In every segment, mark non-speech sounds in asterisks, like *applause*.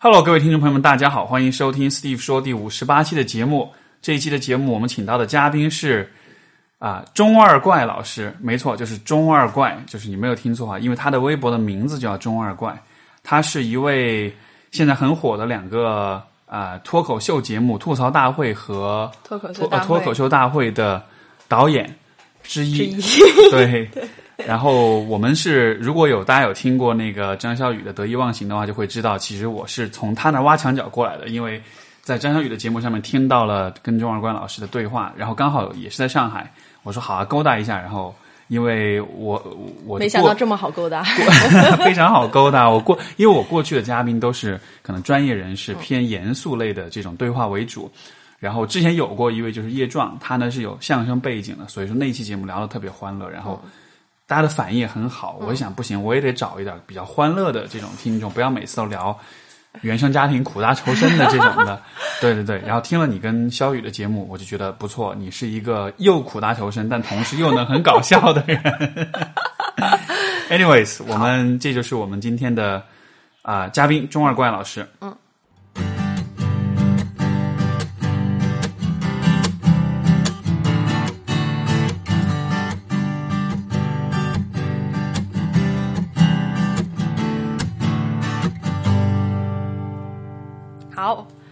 Hello，各位听众朋友们，大家好，欢迎收听 Steve 说第五十八期的节目。这一期的节目，我们请到的嘉宾是啊中二怪老师，没错，就是中二怪，就是你没有听错啊，因为他的微博的名字叫中二怪。他是一位现在很火的两个啊脱口秀节目《吐槽大会》和脱口秀脱大会脱口秀大会的导演之一。之一对，*laughs* *laughs* 然后我们是如果有大家有听过那个张小雨的得意忘形的话，就会知道，其实我是从他那儿挖墙脚过来的，因为在张小雨的节目上面听到了跟钟二关老师的对话，然后刚好也是在上海，我说好啊，勾搭一下，然后因为我我没想到这么好勾搭。*laughs* 非常好勾搭。我过，因为我过去的嘉宾都是可能专业人士，偏严肃类的这种对话为主。然后之前有过一位就是叶壮，他呢是有相声背景的，所以说那一期节目聊得特别欢乐，然后大家的反应也很好。我想不行，我也得找一点比较欢乐的这种听众，不要每次都聊原生家庭苦大仇深的这种的。*laughs* 对对对，然后听了你跟肖宇的节目，我就觉得不错，你是一个又苦大仇深，但同时又能很搞笑的人。*laughs* Anyways，我们这就是我们今天的啊、嘉宾钟二怪老师。嗯。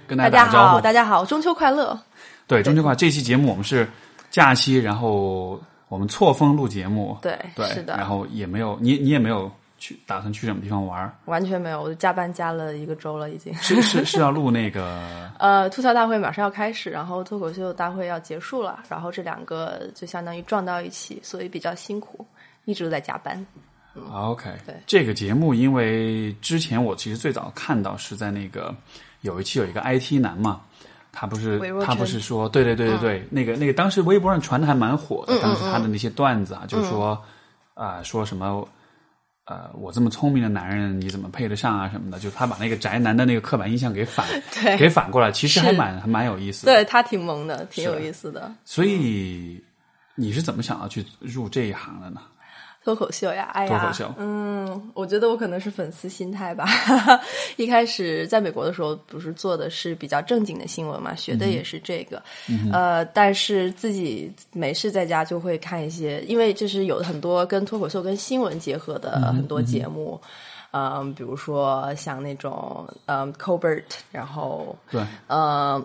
跟大大家好，家打个招呼。大家好，中秋快乐！对，中秋快乐！这期节目我们是假期，然后我们错峰录节目。对对，是的然后也没有你，你也没有去打算去什么地方玩儿？完全没有，我就加班加了一个周了，已经。是是是要录那个 *laughs* 呃，吐槽大会马上要开始，然后脱口秀大会要结束了，然后这两个就相当于撞到一起，所以比较辛苦，一直都在加班。啊 OK，对这个节目，因为之前我其实最早看到是在那个有一期有一个 IT 男嘛，他不是他不是说对对对对对，那个那个当时微博上传的还蛮火的，当时他的那些段子啊，就是说啊、说什么。呃，我这么聪明的男人，你怎么配得上啊？什么的，就是他把那个宅男的那个刻板印象给反 *laughs* 对给反过来，其实还蛮还蛮有意思的。对他挺萌的，挺有意思的。所以你是怎么想要去入这一行的呢？脱口秀呀，哎呀，脱口秀嗯，我觉得我可能是粉丝心态吧。*laughs* 一开始在美国的时候，不是做的是比较正经的新闻嘛，学的也是这个，呃，但是自己没事在家就会看一些，因为就是有很多跟脱口秀跟新闻结合的很多节目。嗯，比如说像那种嗯 Colbert，然后对，嗯，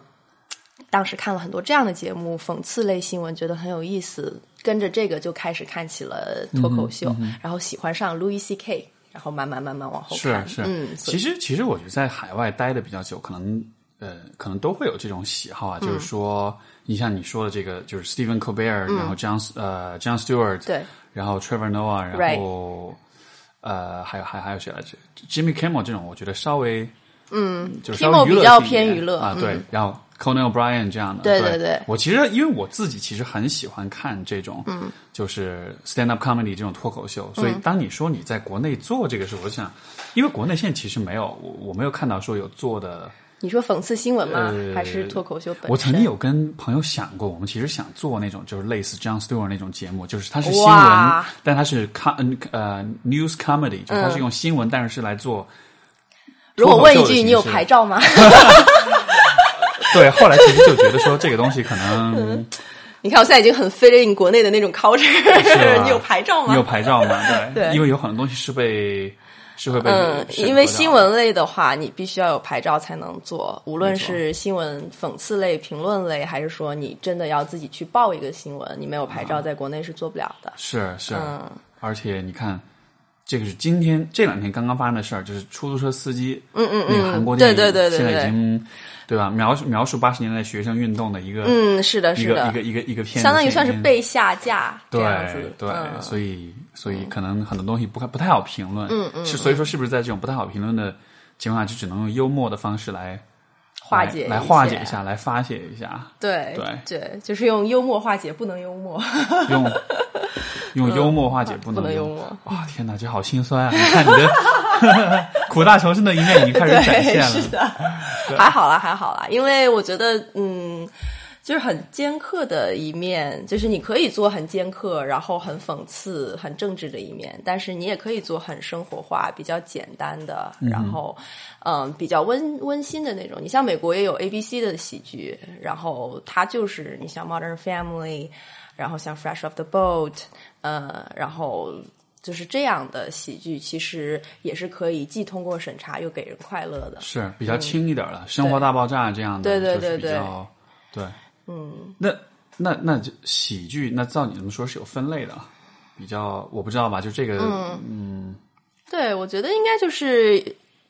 当时看了很多这样的节目，讽刺类新闻，觉得很有意思，跟着这个就开始看起了脱口秀，然后喜欢上 Louis C K，然后慢慢慢慢往后看，是是，嗯，其实其实我觉得在海外待的比较久，可能呃可能都会有这种喜好啊，嗯。就是说，你像你说的这个，就是 Stephen Colbert，、然后 John 呃 John Stewart，嗯对，然后 Trevor Noah，然后呃还有还还有谁来着？Jimmy Kimmel 这种，我觉得稍微嗯，就是稍 Kimmel 微比较偏娱乐啊，嗯。对，然后 Conan O'Brien 这样的，对对对对我其实因为我自己其实很喜欢看这种，嗯，就是 stand up comedy 这种脱口秀，所以嗯当你说你在国内做这个时候，我就想，因为国内现在其实没有，我我没有看到说有做的。你说讽刺新闻吗？呃还是脱口秀本身？我曾经有跟朋友想过，我们其实想做那种就是类似 John Stewart 那种节目，就是它是新闻，但它是 com 呃 news comedy，就是它是用新闻，但是是来做。如果问一句，你有牌照吗？*laughs* 对，后来其实就觉得说这个东西可能你看我现在已经很 fit in 国内的那种 culture，吧 *laughs* 你有牌照吗？你有牌照吗？对，*laughs* 对。因为有很多东西是被是会被嗯，因为新闻类的话，你必须要有牌照才能做，无论是新闻讽刺类、评论类，还是说你真的要自己去报一个新闻，你没有牌照，在国内是做不了的。是是，嗯。而且你看，这个是今天这两天刚刚发生的事儿，就是出租车司机，嗯嗯那个韩国电影，对对对对现在已经对吧？描述描述八十年代学生运动的一个、嗯，是的，是的，一个一个一个片子，相当于算是被下架这对样子。对，嗯所以所以可能很多东西不太不太好评论，嗯嗯是所以说是不是在这种不太好评论的情况下，就只能用幽默的方式来化解来来化解一下，来发泄一下，对对对，就是用幽默化解，不能幽默。用用幽默化解不能幽默哇，天哪，这好心酸啊！你看你的 *laughs* 苦大仇深的一面已经开始展现，了。是的，还好啦，还好啦，因为我觉得，嗯，就是很尖刻的一面，就是你可以做很尖刻，然后很讽刺、很政治的一面，但是你也可以做很生活化、比较简单的，然后嗯比较温温馨的那种。你像美国也有 A B C 的喜剧，然后它就是你像 Modern Family，然后像 Fresh Off the Boat，呃，然后就是这样的喜剧，其实也是可以既通过审查又给人快乐的。是比较轻一点的，生活大爆炸》这样的，对对对对对。嗯，那那那就喜剧，那照你这么说是有分类的，比较我不知道吧？就这个，嗯对，我觉得应该就是。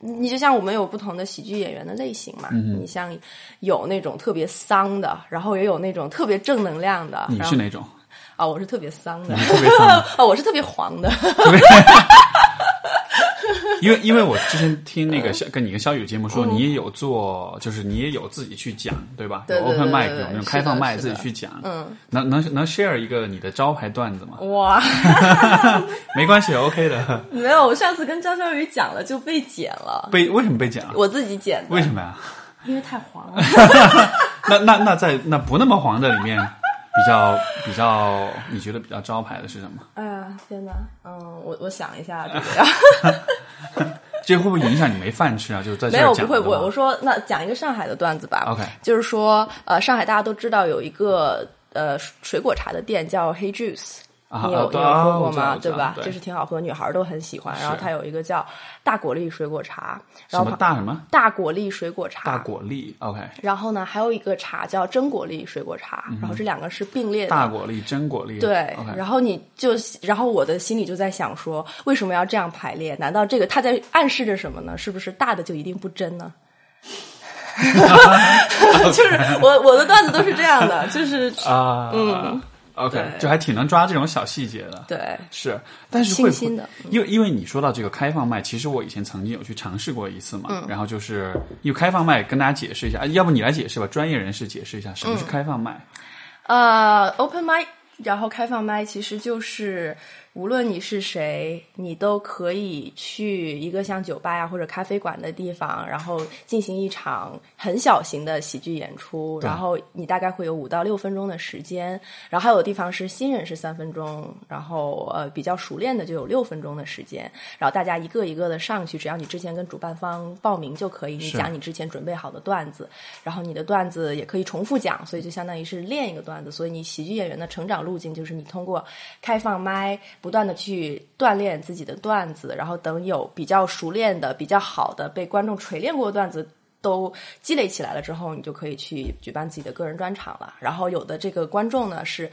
你就像我们有不同的喜剧演员的类型嘛，你像有那种特别丧的，然后也有那种特别正能量的。你是哪种？啊、我是特别丧的，特别丧 *laughs* 啊，我是特别黄的。*laughs* 因为因为我之前听那嗯个肖跟你跟肖宇的节目说，你也有做，就是你也有自己去讲，对吧？open mic 对有那种开放麦自己去讲，嗯，能能能 share 一个你的招牌段子吗？哇，*laughs* 没关系，OK 的。没有，我上次跟张小雨讲了就被剪了，被为什么被剪了？我自己剪的，为什么呀？因为太黄了。那那那在那不那么黄的里面，比较比较，你觉得比较招牌的是什么？哎呀，天哪！嗯，我我想一下 *laughs* 这个呀。*laughs* 这会不会影响你没饭吃啊？就是在这没有，不会不会。我说那讲一个上海的段子吧。OK 就是说，呃，上海大家都知道有一个呃水果茶的店叫 Hey Juice。啊你有、你有喝过吗？对吧？对就是挺好喝，女孩儿都很喜欢。然后它有一个叫大果粒水果茶，然后大什么大果粒水果茶，大果粒？OK，然后呢，还有一个茶叫真果粒水果茶，然后这两个是并列的。大果粒、真果粒。对然后你就，然后我的心里就在想说，为什么要这样排列？难道这个它在暗示着什么呢？是不是大的就一定不真呢？*laughs* *laughs* 就是我我的段子都是这样的，就是啊，嗯，OK，就还挺能抓这种小细节的。对是，但是会不清新的因为因为你说到这个开放麦，其实我以前曾经有去尝试过一次嘛。嗯然后就是因为开放麦，跟大家解释一下，啊要不你来解释吧，专业人士解释一下什么嗯是开放麦。呃，open mic，然后开放麦其实就是无论你是谁，你都可以去一个像酒吧呀或者咖啡馆的地方，然后进行一场很小型的喜剧演出，然后你大概会有五到六分钟的时间，然后还有的地方是新人是三分钟，然后呃比较熟练的就有六分钟的时间，然后大家一个一个的上去，只要你之前跟主办方报名就可以，你讲你之前准备好的段子，然后你的段子也可以重复讲，所以就相当于是练一个段子。所以你喜剧演员的成长路径就是你通过开放麦，不断的去锻炼自己的段子，然后等有比较熟练的、比较好的被观众锤炼过的段子。都积累起来了之后，你就可以去举办自己的个人专场了。然后有的这个观众呢是，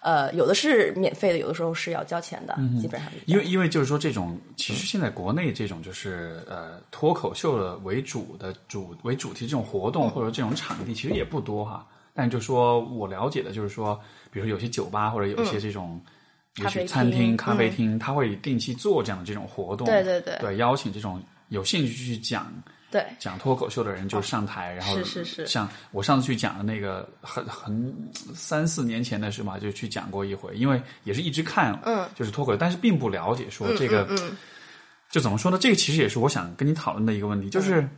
呃，有的是免费的，有的时候是要交钱的，基本上因为因为就是说这种，其实现在国内这种就是呃脱口秀的为主的主为主题这种活动或者这种场地其实也不多哈。但就说我了解的就是说，比如说有些酒吧或者有些这种。也许餐厅、咖啡厅，他会定期做这样的这种活动，对对对。对，邀请这种有兴趣去讲对。讲脱口秀的人就上台，然后是是是。像我上次去讲的那个很很三四年前的事嘛，就去讲过一回，因为也是一直看，嗯，就是脱口秀，但是并不了解说这个，嗯嗯。就怎么说呢？这个其实也是我想跟你讨论的一个问题，就是、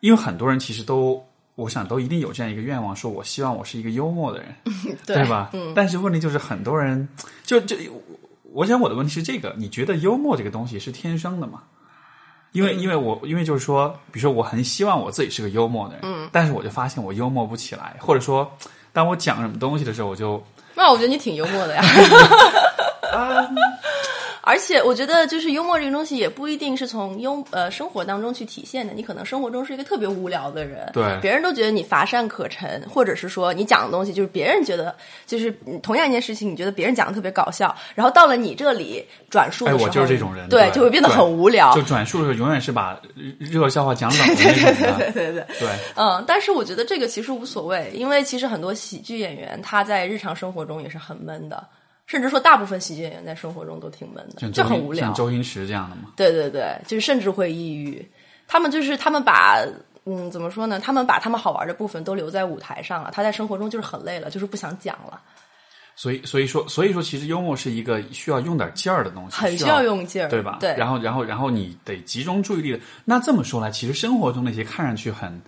因为很多人其实都。我想都一定有这样一个愿望，说我希望我是一个幽默的人，*laughs* 对吧？嗯，但是问题就是很多人就就，我想我的问题是这个：你觉得幽默这个东西是天生的吗？因为因为我因为就是说，比如说我很希望我自己是个幽默的人，嗯，但是我就发现我幽默不起来，或者说当我讲什么东西的时候，我就那我觉得你挺幽默的呀。*laughs* 而且我觉得，就是幽默这个东西也不一定是从幽呃生活当中去体现的。你可能生活中是一个特别无聊的人，对别人都觉得你乏善可陈，或者是说你讲的东西就是别人觉得就是嗯同样一件事情，你觉得别人讲的特别搞笑，然后到了你这里转述的时候，哎我就是这种人对，对就会变得很无聊。就转述的时候永远是把热笑话讲冷的那种的，*laughs* 对对对。对嗯，但是我觉得这个其实无所谓，因为其实很多喜剧演员他在日常生活中也是很闷的，甚至说大部分喜剧演员在生活中都挺闷的，就很无聊像。周星驰这样的嘛，对对对，就是甚至会抑郁。他们就是他们把嗯怎么说呢？他们把他们好玩的部分都留在舞台上了，他在生活中就是很累了，就是不想讲了，所以所以说所以说其实幽默是一个需要用点劲儿的东西，很需要用劲儿，对吧？对，然后，然后，然后你得集中注意力的。那这么说来，其实生活中那些看上去很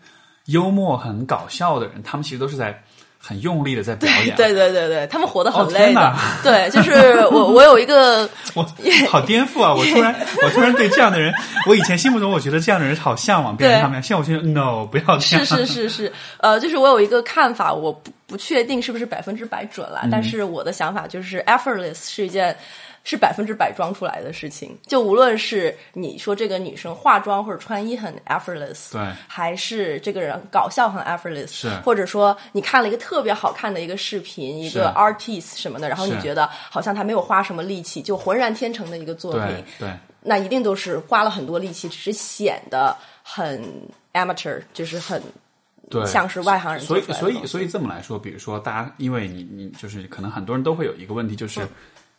幽默、很搞笑的人，他们其实都是在很用力的在表演。对对对对，他们活得很哦累的。天哪对，就是我 *laughs* 我有一个我好颠覆啊！我突然，我突然对这样的人，我以前心目中我觉得这样的人好向往，变成对他们，现在我觉得 no，不要这是样。是是是，呃，就是我有一个看法，我不不确定是不是百分之百准了，嗯但是我的想法就是 effortless 是一件是百分之百装出来的事情。就无论是你说这个女生化妆或者穿衣很 effortless，对还是这个人搞笑很 effortless，是或者说你看了一个特别好看的一个视频，一个 artist 什么的，然后你觉得好像他没有花什么力气，就浑然天成的一个作品对，对，那一定都是花了很多力气，只是显得很 amateur，就是很对，像是外行人所以所以所以这么来说，比如说大家，因为你你就是可能很多人都会有一个问题，就是。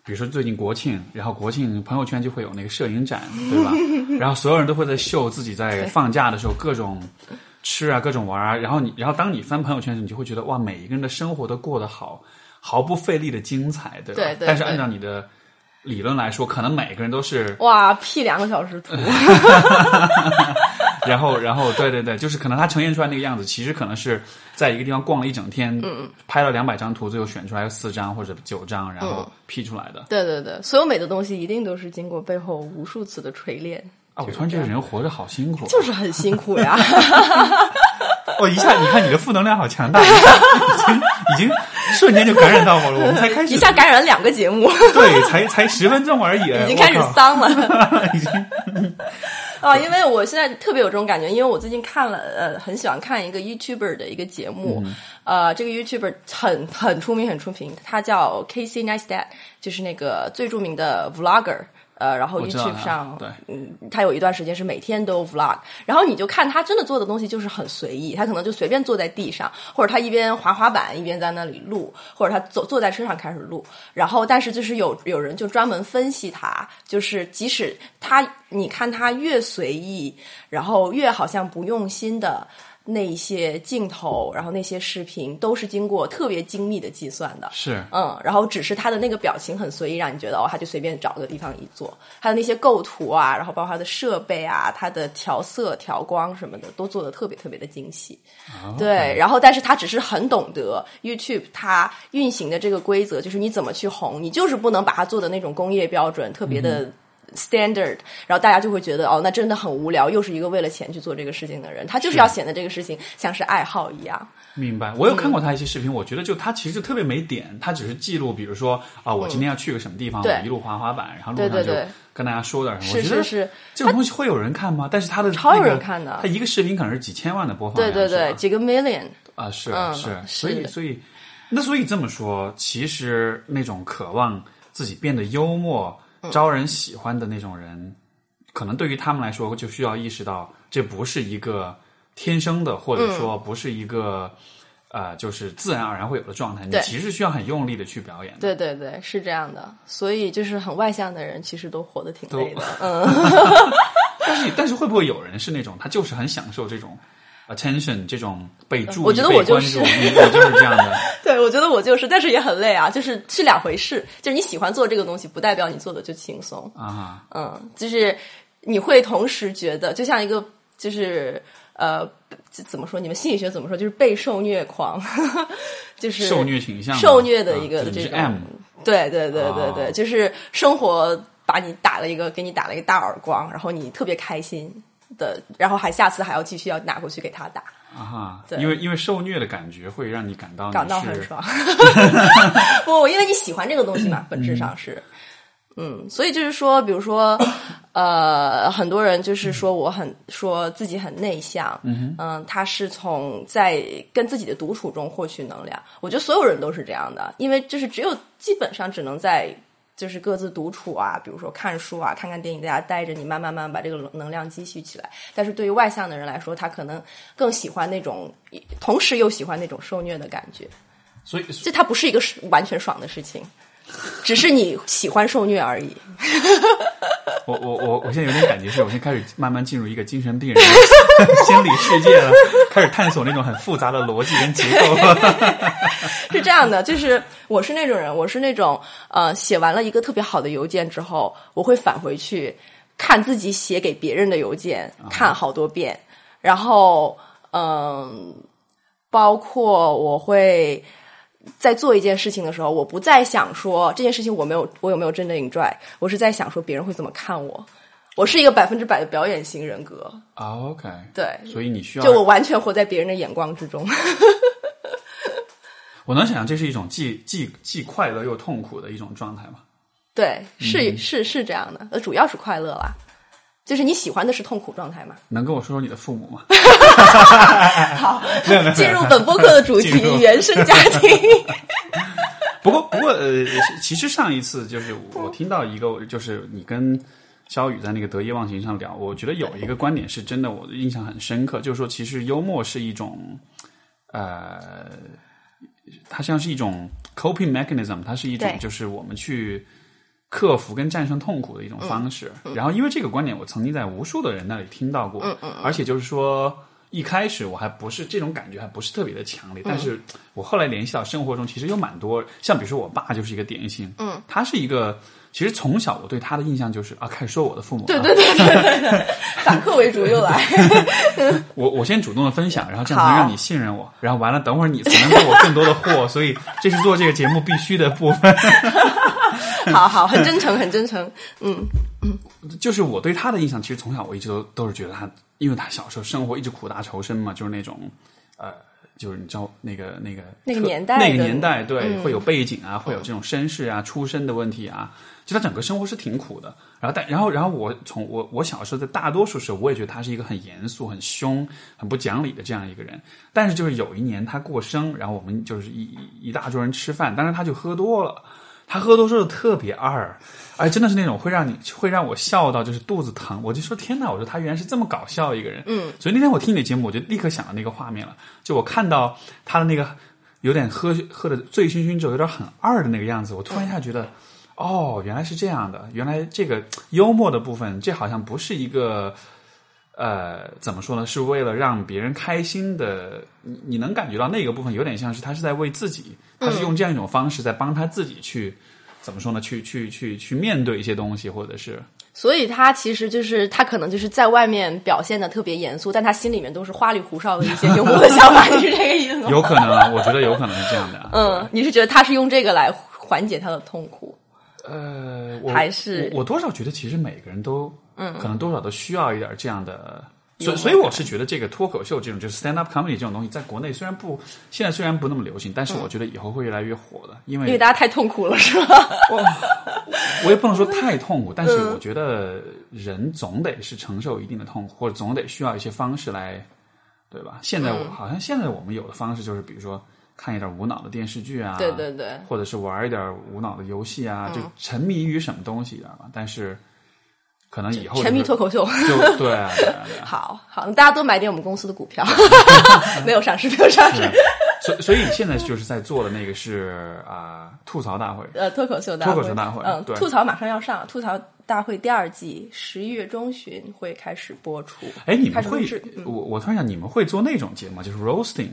比如说最近国庆，然后国庆朋友圈就会有那个摄影展，对吧？*laughs* 然后所有人都会在秀自己在放假的时候各种吃啊，各种玩啊。然后你，然后当你翻朋友圈的时候，你就会觉得哇，每一个人的生活都过得好，毫不费力的精彩，对吧？对对对但是按照你的理论来说，可能每个人都是哇，P 两个小时图，*laughs* *laughs* 然后，然后，对对对，就是可能他呈现出来那个样子，其实可能是在一个地方逛了一整天，嗯，拍了两百张图，最后选出来四张或者九张，然后 P 出来的。对对对，所有美的东西一定都是经过背后无数次的锤炼，啊，我突然觉得人活着好辛苦，就是很辛苦呀。*laughs* 我 *laughs* 一下，你看你的负能量好强大，已经已经瞬间就感染到我了。我们才开始一，下感染两个节目，对，才才十分钟而已，*laughs* 已经开始丧了。*laughs* 已经啊，因为我现在特别有这种感觉，因为我最近看了呃，很喜欢看一个 YouTuber 的一个节目，嗯呃，这个 YouTuber 很很出名，很出名，他叫 Casey Neistat，就是那个最著名的 Vlogger。呃，然后 YouTube 上，对嗯，他有一段时间是每天都 vlog，然后你就看他真的做的东西就是很随意，他可能就随便坐在地上，或者他一边滑滑板一边在那里录，或者他坐坐在车上开始录，然后但是就是有有人就专门分析他，就是即使他你看他越随意，然后越好像不用心的。那一些镜头，然后那些视频都是经过特别精密的计算的，是嗯，然后只是他的那个表情很随意，让你觉得哦，他就随便找个地方一坐。他的那些构图啊，然后包括他的设备啊，他的调色、调光什么的，都做的特别特别的精细。对，然后但是他只是很懂得 YouTube 它运行的这个规则，就是你怎么去红，你就是不能把它做的那种工业标准特别的。standard，然后大家就会觉得哦，那真的很无聊，又是一个为了钱去做这个事情的人，他就是要显得这个事情像是爱好一样。明白，我有看过他一些视频，我觉得就他其实就特别没点，他只是记录，比如说啊，我今天要去个什么地方，对。我一路滑滑板，然后路上就跟大家说点什么。是我觉得是是，这种东西会有人看吗？但是他的超有人看的他一个视频可能是几千万的播放量，对对对，几个 million。啊，是嗯是，是所以所以那所以这么说，其实那种渴望自己变得幽默、嗯招人喜欢的那种人，可能对于他们来说，就需要意识到这不是一个天生的，或嗯者说不是一个。呃，就是自然而然会有的状态，你其实需要很用力的去表演的。对对对，是这样的。所以就是很外向的人，其实都活得挺累的。嗯，*laughs* 但是，但是会不会有人是那种他就是很享受这种 attention 这种被注意、我觉得我就是我就是这样的。*laughs* 对，我觉得我就是，但是也很累啊，就是是两回事。就是你喜欢做这个东西，不代表你做的就轻松。啊，嗯，就是你会同时觉得，就像一个就是呃，这怎么说？你们心理学怎么说？就是被受虐狂，就是受虐倾向，受虐的一个这种，M 对对对对对，哦就是生活把你打了一个，给你打了一个大耳光，然后你特别开心的，然后还下次还要继续要拿过去给他打，啊因为因为受虐的感觉会让你感到你感到很爽。*laughs* 不，因为你喜欢这个东西嘛，本质上是。嗯，所以就是说，比如说，呃，很多人就是说我很说自己很内向，嗯他是从在跟自己的独处中获取能量。我觉得所有人都是这样的，因为就是只有基本上只能在就是各自独处啊，比如说看书啊、看看电影，在家待着，你慢慢慢慢把这个能量积蓄起来。但是对于外向的人来说，他可能更喜欢那种，同时又喜欢那种受虐的感觉。所以这它不是一个完全爽的事情，*laughs* 只是你喜欢受虐而已。*laughs* 我我我我现在有点感觉是，我现在开始慢慢进入一个精神病人的 *laughs* 心理世界了，开始探索那种很复杂的逻辑跟结构。是这样的，就是我是那种人，我是那种呃，写完了一个特别好的邮件之后，我会返回去看自己写给别人的邮件，看好多遍，然后嗯。包括我会在做一件事情的时候，我不再想说这件事情我没有我有没有真的 enjoy，我是在想说别人会怎么看我。我是一个百分之百的表演型人格，啊，OK，对，所以你需要就我完全活在别人的眼光之中。*laughs* 我能想象这是一种既既既快乐又痛苦的一种状态吗？对，是是是这样的，呃，主要是快乐啦。就是你喜欢的是痛苦状态吗？能跟我说说你的父母吗？*laughs* 好，进入本播客的主题——原生家庭。*laughs* 不过，不过，呃，其实上一次就是我听到一个，就是你跟肖宇在那个得意忘形上聊，我觉得有一个观点是真的，我印象很深刻，就是说，其实幽默是一种，呃，它像是一种 coping mechanism，它是一种就是我们去克服跟战胜痛苦的一种方式。然后，因为这个观点，我曾经在无数的人那里听到过，而且就是说。一开始我还不是这种感觉，还不是特别的强烈，但是我后来联系到生活中，其实有蛮多，像比如说我爸就是一个典型，嗯，他是一个，其实从小我对他的印象就是啊，开始说我的父母、啊，对对对对对对，反客为主又来。*laughs* 我我先主动的分享，然后这样好能让你信任我，然后完了等会儿你才能给我更多的货，所以这是做这个节目必须的部分。*laughs* *laughs* 好好，很真诚，*laughs* 很真诚。嗯嗯，就是我对他的印象，其实从小我一直都都是觉得他，因为他小时候生活一直苦大仇深嘛，就是那种呃，就是你知道那个那个那个年代那个年代对、嗯会有背景啊，会有这种身世啊、出身的问题啊，就他整个生活是挺苦的。然后但然后然后我从我我小时候在大多数时候，我也觉得他是一个很严肃、很凶、很不讲理的这样一个人。但是就是有一年他过生，然后我们就是一一一大桌人吃饭，当然他就喝多了。他喝多之后特别二，哎，真的是那种会让你会让我笑到就是肚子疼。我就说天哪，我说他原来是这么搞笑一个人。嗯，所以那天我听你的节目，我就立刻想到那个画面了。就我看到他的那个有点喝喝的醉醺醺之后，有点很二的那个样子，我突然一下觉得，哦，原来是这样的，原来这个幽默的部分，这好像不是一个。呃，怎么说呢？是为了让别人开心的，你你能感觉到那个部分有点像是他是在为自己，他是用这样一种方式在帮他自己去，怎么说呢？去去去去面对一些东西，或者是所以他其实就是他可能就是在外面表现的特别严肃，但他心里面都是花里胡哨的一些幽默的想法，你是这个意思吗？有可能啊，我觉得有可能是这样的啊。嗯，你是觉得他是用这个来缓解他的痛苦？呃，我还是我我多少觉得其实每个人都，嗯，可能多少都需要一点这样的。所以，所以我是觉得这个脱口秀这种就是 stand up comedy 这种东西，在国内虽然不现在虽然不那么流行，但是我觉得以后会越来越火的，因为因为大家太痛苦了，是吧？我也不能说 *laughs* 太痛苦，但是我觉得人总得是承受一定的痛苦，或者总得需要一些方式来，对吧？现在我、好像现在我们有的方式就是，比如说看一点无脑的电视剧啊，对对对，或者是玩一点无脑的游戏啊，就沉迷于什么东西，知道吧？但是可能以后、就是、沉迷脱口秀。就对啊，对啊，对啊。好 *laughs* 好，大家多买点我们公司的股票，*laughs* *laughs* 没有上市，没有上市。所以，所以你现在就是在做的那个是啊、吐槽大会，呃，脱口秀大会，脱口秀大会嗯，对吐槽马上要上，吐槽大会第二季十一月中旬会开始播出。哎，你们会我我突然想，你们会做那种节目，就是 roasting，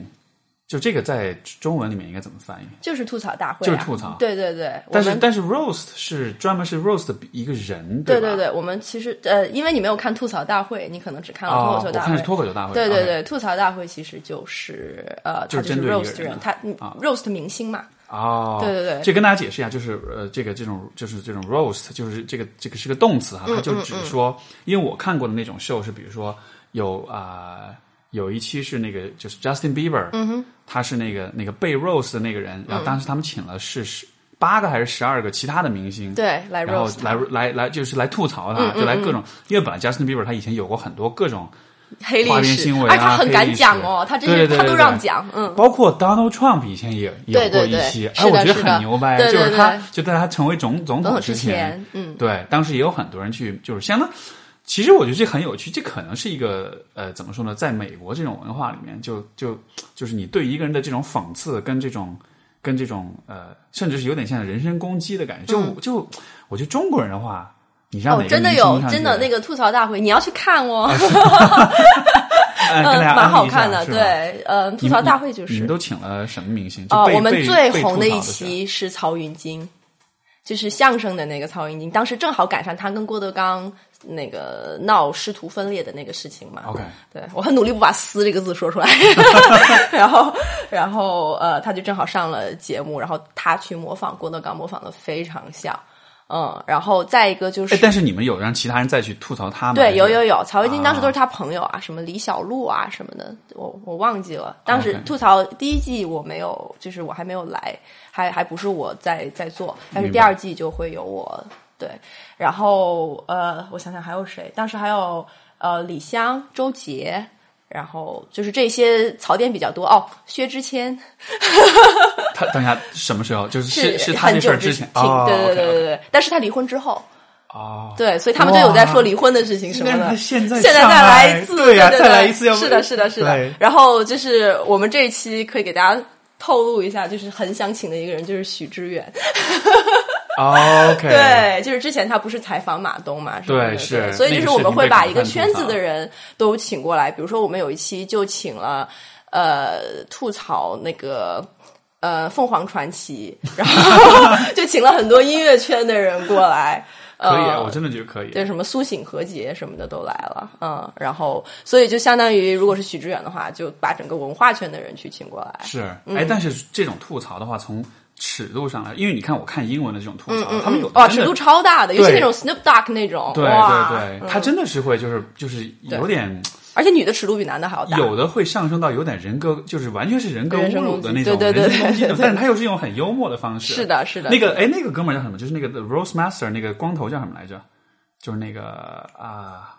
就这个在中文里面应该怎么翻译？就是吐槽大会、啊，就是吐槽。对对对，但是但是 roast 是专门是 roast 一个人，吧？对对对，我们其实呃，因为你没有看吐槽大会，你可能只看了脱哦口，秀大会。我看是脱口秀大会，对对对，吐槽大会其实就是呃，就是他针对 roast 人人，他嗯啊 roast 明星嘛，哦，对对对。这跟大家解释一下，就是呃，这个这种就是这种 roast，就是这个这个是个动词哈，嗯它就只说，因为我看过的那种 show 是，比如说有啊、有一期是那个就是 Justin Bieber，嗯哼，他是那个那个被 roast 的那个人，然后当时他们请了是十八个还是十二个其他的明星，对，来然后 roast 来来来就是来吐槽他，就来各种，因为本来 Justin Bieber 他以前有过很多各种。花边黑历史。新，闻他很敢讲哦，他这些他都让讲，嗯，包括 Donald Trump 以前也有过一期，是哎，我觉得很牛掰，就是他就在他成为总总总统之统前前，，嗯，对，当时也有很多人去，就是相当。其实我觉得这很有趣，这可能是一个呃，怎么说呢？在美国这种文化里面，就就就是你对一个人的这种讽刺，跟这种跟这种呃，甚至是有点像人身攻击的感觉。就、就我觉得中国人的话，你让哪，个哦真的有真的那个吐槽大会，你要去看哦，*laughs* *laughs* 嗯，蛮好看的，对，呃，吐槽大会就是你们都请了什么明星？就哦，我们最红的一期是曹云金，就是相声的那个曹云金，当时正好赶上他跟郭德纲那个闹师徒分裂的那个事情嘛。OK 对我很努力不把“撕”这个字说出来，*laughs* 然后然后呃，他就正好上了节目，然后他去模仿郭德纲，模仿的非常像。嗯，然后再一个就是哎，但是你们有让其他人再去吐槽他吗？对，有有有，曹云金当时啊都是他朋友啊，什么李小璐啊什么的，我我忘记了。当时吐槽第一季我没有，就是我还没有来，还还不是我在在做，但是第二季就会有我对。然后呃，我想想还有谁？当时还有呃李湘、周杰。然后就是这些槽点比较多哦，薛之谦 *laughs* 他等一下什么时候？就是是是他这很久之事儿之前，哦对对对对对，但是他离婚之后，哦，对，所以他们就有在说离婚的事情什么的。现在现在再来来一次，对呀对再来一次要是的，是的，是的。然后就是我们这一期可以给大家透露一下，就是很想请的一个人就是许知远，OK，，对，就是之前他不是采访马东嘛，什么的对是。所以就是我们会把一个圈子的人都请过来，比如说我们有一期就请了呃吐槽那个。呃，凤凰传奇，然后 *laughs* 就请了很多音乐圈的人过来，可以，呃我真的觉得可以。对，什么苏醒和解什么的都来了，嗯，然后所以就相当于，如果是许知远的话，就把整个文化圈的人去请过来，是，嗯。哎，但是这种吐槽的话，从尺度上来，因为你看，我看英文的这种吐槽，嗯他们有哇，真的尺度超大的，尤其那种 Snoop Dogg 那种，对对对，嗯他真的是会就是就是有点而且女的尺度比男的还要大，有的会上升到有点人格，就是完全是人格侮辱的那种对对对人身攻击的对对对但是他又是用很幽默的方式。是的，是的，那个哎，那个哥们儿叫什么？就是那个 Rose Master 那个光头叫什么来着？就是那个啊。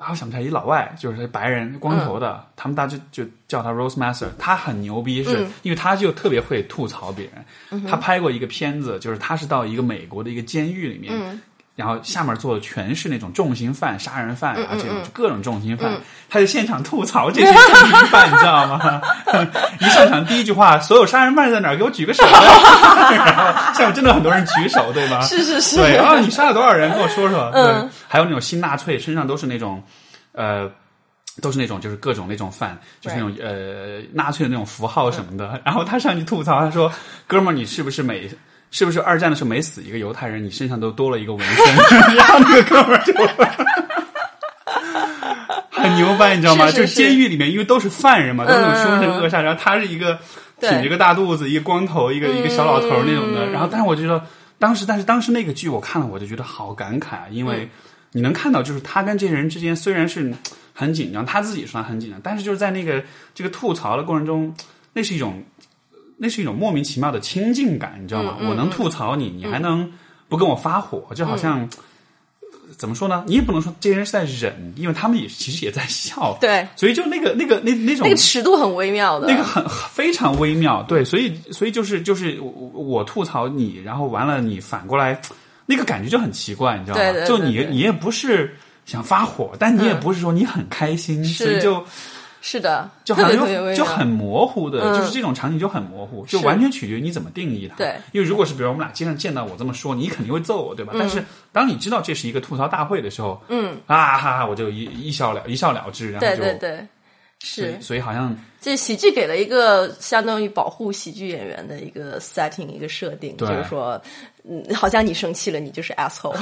啊，我想不起来，一老外就是白人光头的，他们大家就就叫他 Rose Master，他很牛逼，是、嗯。因为他就特别会吐槽别人。他拍过一个片子，就是他是到一个美国的一个监狱里面，嗯然后下面坐的全是那种重刑犯、杀人犯嗯啊，这种各种重刑犯，他就现场吐槽这些重刑犯，你知道吗？*laughs* 一上场第一句话，所有杀人犯在哪儿？给我举个手来。*laughs* 然后下面真的很多人举手，对吧？*laughs* 是是是，对，然后你杀了多少人？跟我说说。嗯对，还有那种新纳粹，身上都是那种，呃。都是那种，就是各种那种犯，就是那种呃纳粹的那种符号什么的。然后他上去吐槽，他说：“哥们儿，你是不是每是不是二战的时候每死一个犹太人，你身上都多了一个纹身？” *laughs* 然后那个哥们儿就很牛掰，你知道吗？是是就是监狱里面，因为都是犯人嘛，都是那种凶神恶煞，然后他是一个挺着个大肚子，一个光头，一个一个小老头儿那种的。然后，但是我就觉得当时，但是当时那个剧我看了，我就觉得好感慨啊，因为你能看到，就是他跟这些人之间虽然是很紧张，他自己说他很紧张，但是就是在那个这个吐槽的过程中，那是一种那是一种莫名其妙的亲近感，你知道吗？我能吐槽你，你还能不跟我发火，就好像。怎么说呢？你也不能说这些人是在忍，因为他们也其实也在笑，*laughs* 对，所以就那个那个那那种那个尺度很微妙的，那个很非常微妙，对，所以所以就是就是我我吐槽你，然后完了你反过来，那个感觉就很奇怪，你知道吗？对对对就你你也不是想发火，但你也不是说你很开心，所以就是的，就好像特别特别微妙就就很模糊的，嗯就是这种场景就很模糊，就完全取决于你怎么定义它。对，因为如果是比如我们俩街上见到我这么说，你肯定会揍我，对吧？但是当你知道这是一个吐槽大会的时候，嗯，啊哈哈，我就一一笑了一笑了之，然后对就对对，是。所以好像这喜剧给了一个相当于保护喜剧演员的一个 setting 一个设定，就是说，嗯，好像你生气了，你就是 asshole，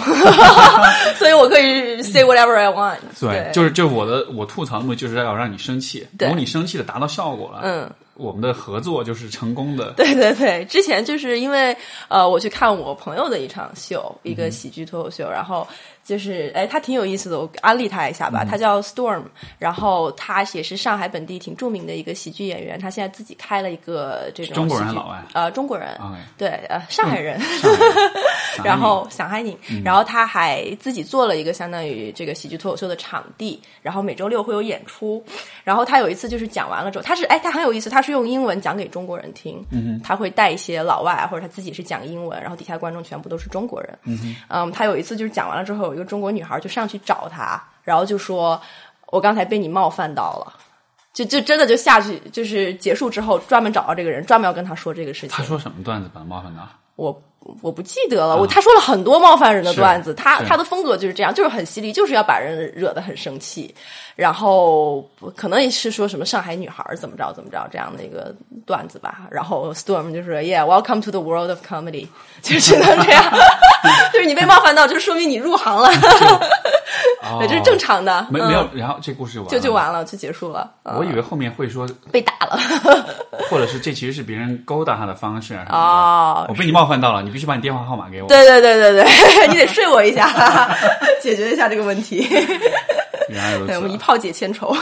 *laughs* 所以我可以 say whatever I want 对，就是就是我的我吐槽的目就是要让你生气，如对果你生气的达到效果了，嗯，我们的合作就是成功的。对 *laughs* 对对，之前就是因为呃，我去看我朋友的一场秀，一个喜剧脱口秀，然后就是哎，他挺有意思的，我安利他一下吧。他叫 Storm，然后他也是上海本地挺著名的一个喜剧演员，他现在自己开了一个这种中国人老外呃，中国人对呃，上海人。*laughs* 然后想海宁，然后他还自己做了一个相当于这个喜剧脱口秀的场地，然后每周六会有演出。然后他有一次就是讲完了之后，他是哎，他很有意思，他是用英文讲给中国人听，嗯、他会带一些老外或者他自己是讲英文，然后底下观众全部都是中国人。嗯他有一次就是讲完了之后，个中国女孩就上去找他，然后就说：“我刚才被你冒犯到了。”就就真的就下去，就是结束之后专门找到这个人，专门要跟他说这个事情。他说什么段子把他冒犯到？我我不记得了，我他说了很多冒犯人的段子，他他的风格就是这样，就是很犀利，就是要把人惹得很生气，然后可能也是说什么上海女孩怎么着怎么着这样的一个段子吧。然后 Storm 就说 Yeah, welcome to the world of comedy，*laughs* 就只能这样。*laughs* 就是你被冒犯到，就说明你入行了，*laughs* 这是正常的。没嗯没有，然后这故事就完就了就完了，就结束了。嗯我以为后面会说，被打了 *laughs* 或者是这其实是别人勾搭他的方式啊我被你冒犯到了，你必须把你电话号码给我。对对对对对，你得睡我一下，解决一下这个问题。原来如对，我们一，炮解千愁。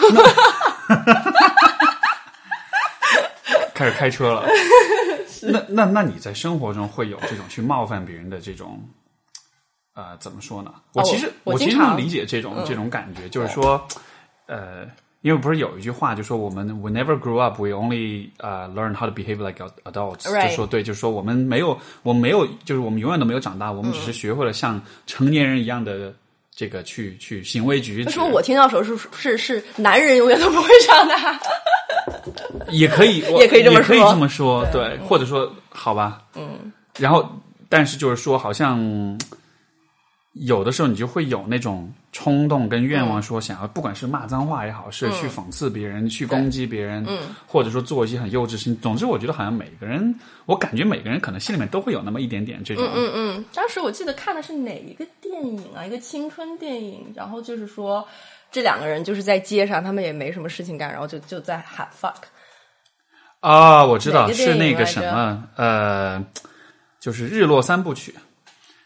开始开车了。那那那你在生活中会有这种去冒犯别人的这种，呃，怎么说呢？我哦其实我其实能理解这种这种感觉，就是说，呃。因为不是有一句话就说我们 we never grew up we only 呃、learn how to behave like adults，、Right 就说对，就是说我们没有我们没有就是我们永远都没有长大，我们只嗯。是学会了像成年人一样的这个去去行为举止。为什么我听到的时候是是是男人永远都不会唱的？*laughs* 也可以，我 *laughs* 也可以这么也可以说这么说，对，或者说好吧，嗯，然后但是就是说，好像有的时候你就会有那种冲动跟愿望，说想要不管是骂脏话也好，是去讽刺别人、去攻击别人，嗯，或者说做一些很幼稚事情。总之，我觉得好像每个人，我感觉每个人可能心里面都会有那么一点点这种，嗯嗯，当时我记得看的是哪一个电影啊？一个青春电影，然后就是说这两个人就是在街上，他们也没什么事情干，然后就就在喊 fuck。啊，我知道是那个什么，呃，就是日落三部曲。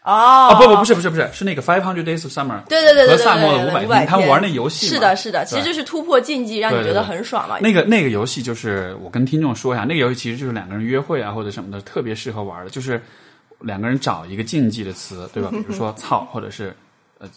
哦啊，不不不是不是不是，是那个 Five Hundred Days of Summer，对对对对对和萨摩的对对五百500他们玩那游戏是的，是的，其实就是突破禁忌，让你觉得对对对很爽嘛。那个那个游戏就是我跟听众说一下，那个游戏其实就是两个人约会啊或者什么的，特别适合玩的，就是两个人找一个禁忌的词，对吧？比如说“操”或者是呃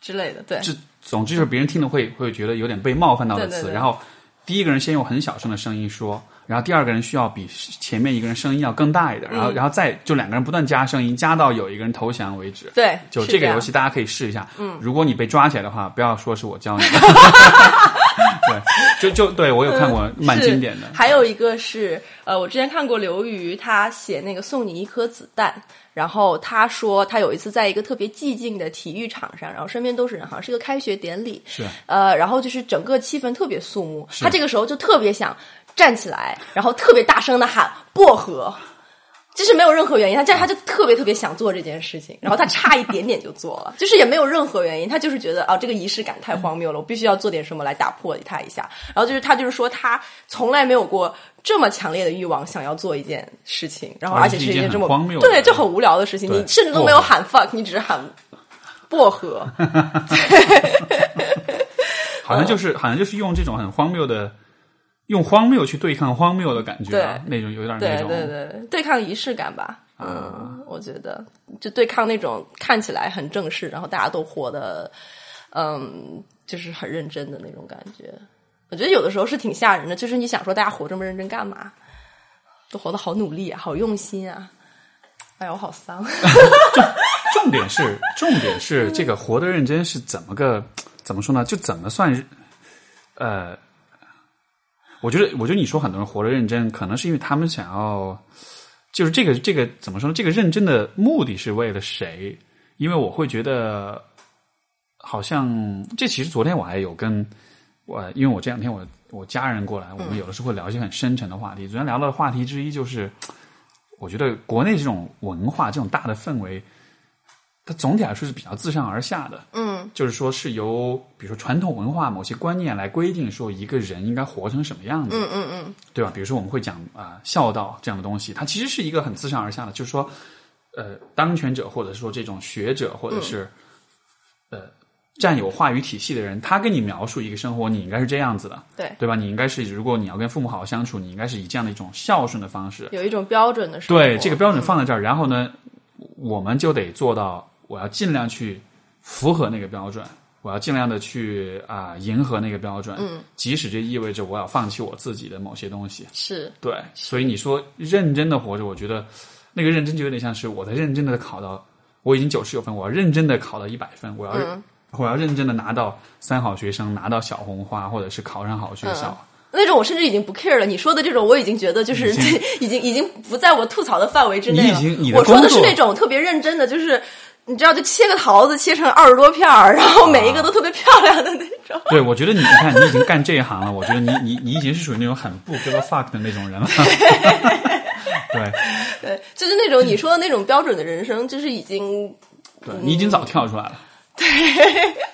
之类的，对，这，总之就是别人听了会会觉得有点被冒犯到的词。对对对然后第一个人先用很小声的声音说，然后第二个人需要比前面一个人声音要更大一点，然嗯后然后再就两个人不断加声音，加到有一个人投降为止。对，就这个游戏，大家可以试一下。嗯，如果你被抓起来的话，不要说是我教你的。*laughs* 对，就就对我有看过，蛮经典的。还有一个是，呃，我之前看过刘瑜，他写那个送你一颗子弹，然后他说他有一次在一个特别寂静的体育场上，然后身边都是人，好像是一个开学典礼，是呃，然后就是整个气氛特别肃穆，他这个时候就特别想站起来，然后特别大声的喊薄荷。就是没有任何原因，他这他就特别特别想做这件事情，然后他差一点点就做了，就是也没有任何原因，他就是觉得啊这个仪式感太荒谬了，我必须要做点什么来打破他一下。然后就是他就是说他从来没有过这么强烈的欲望想要做一件事情，然后而且是一件这么荒谬的对就很无聊的事情，你甚至都没有喊 fuck，你只是喊薄荷。*laughs* *laughs* 好像就是好像就是用这种很荒谬的，用荒谬去对抗荒谬的感觉、啊，那种有点那种。对对对，对抗仪式感吧。嗯，我觉得就对抗那种看起来很正式，然后大家都活的，嗯，就是很认真的那种感觉。我觉得有的时候是挺吓人的，就是你想说大家活这么认真干嘛？都活得好努力啊，好用心啊！哎呀，我好丧。*laughs* 重点是 *laughs* 重点是这个活得认真是怎么个怎么说呢？就怎么算是呃，我觉得我觉得你说很多人活得认真，可能是因为他们想要，就是这个这个怎么说呢？这个认真的目的是为了谁？因为我会觉得，好像这其实昨天我还有跟我，因为我这两天我我家人过来，我们有的时候会聊一些很深沉的话题。昨天聊到的话题之一就是，我觉得国内这种文化这种大的氛围。它总体来说是比较自上而下的，嗯，就是说是由比如说传统文化某些观念来规定说一个人应该活成什么样子，嗯嗯嗯，对吧？比如说我们会讲啊、孝道这样的东西，它其实是一个很自上而下的，就是说，呃，当权者或者说这种学者或者是、呃占有话语体系的人，他跟你描述一个生活，你应该是这样子的，对，对吧？你应该是如果你要跟父母好好相处，你应该是以这样的一种孝顺的方式，有一种标准的生活。对这个标准放在这儿，然后呢，我们就得做到，我要尽量去符合那个标准，我要尽量的去啊、迎合那个标准，嗯，即使这意味着我要放弃我自己的某些东西，是对，所以你说认真的活着，我觉得那个认真就有点像是我在认真的考到，我已经九十九分，我要认真的考到一百分，我要、嗯我要认真的拿到三好学生，拿到小红花，或者是考上好学校。那种我甚至已经不 care 了。你说的这种，我已经觉得就是已经 *laughs* 已经已经不在我吐槽的范围之内了。你已经我说的是那种特别认真的，就是你知道，就切个桃子切成二十多片儿，然后每一个都特别漂亮的那种。*laughs* 对，我觉得你你看，你已经干这一行了，我觉得你你你已经是属于那种很不 give a fuck 的那种人了。*laughs* 对对，就是那种你说的那种标准的人生，就是已经对，你已经早跳出来了。对，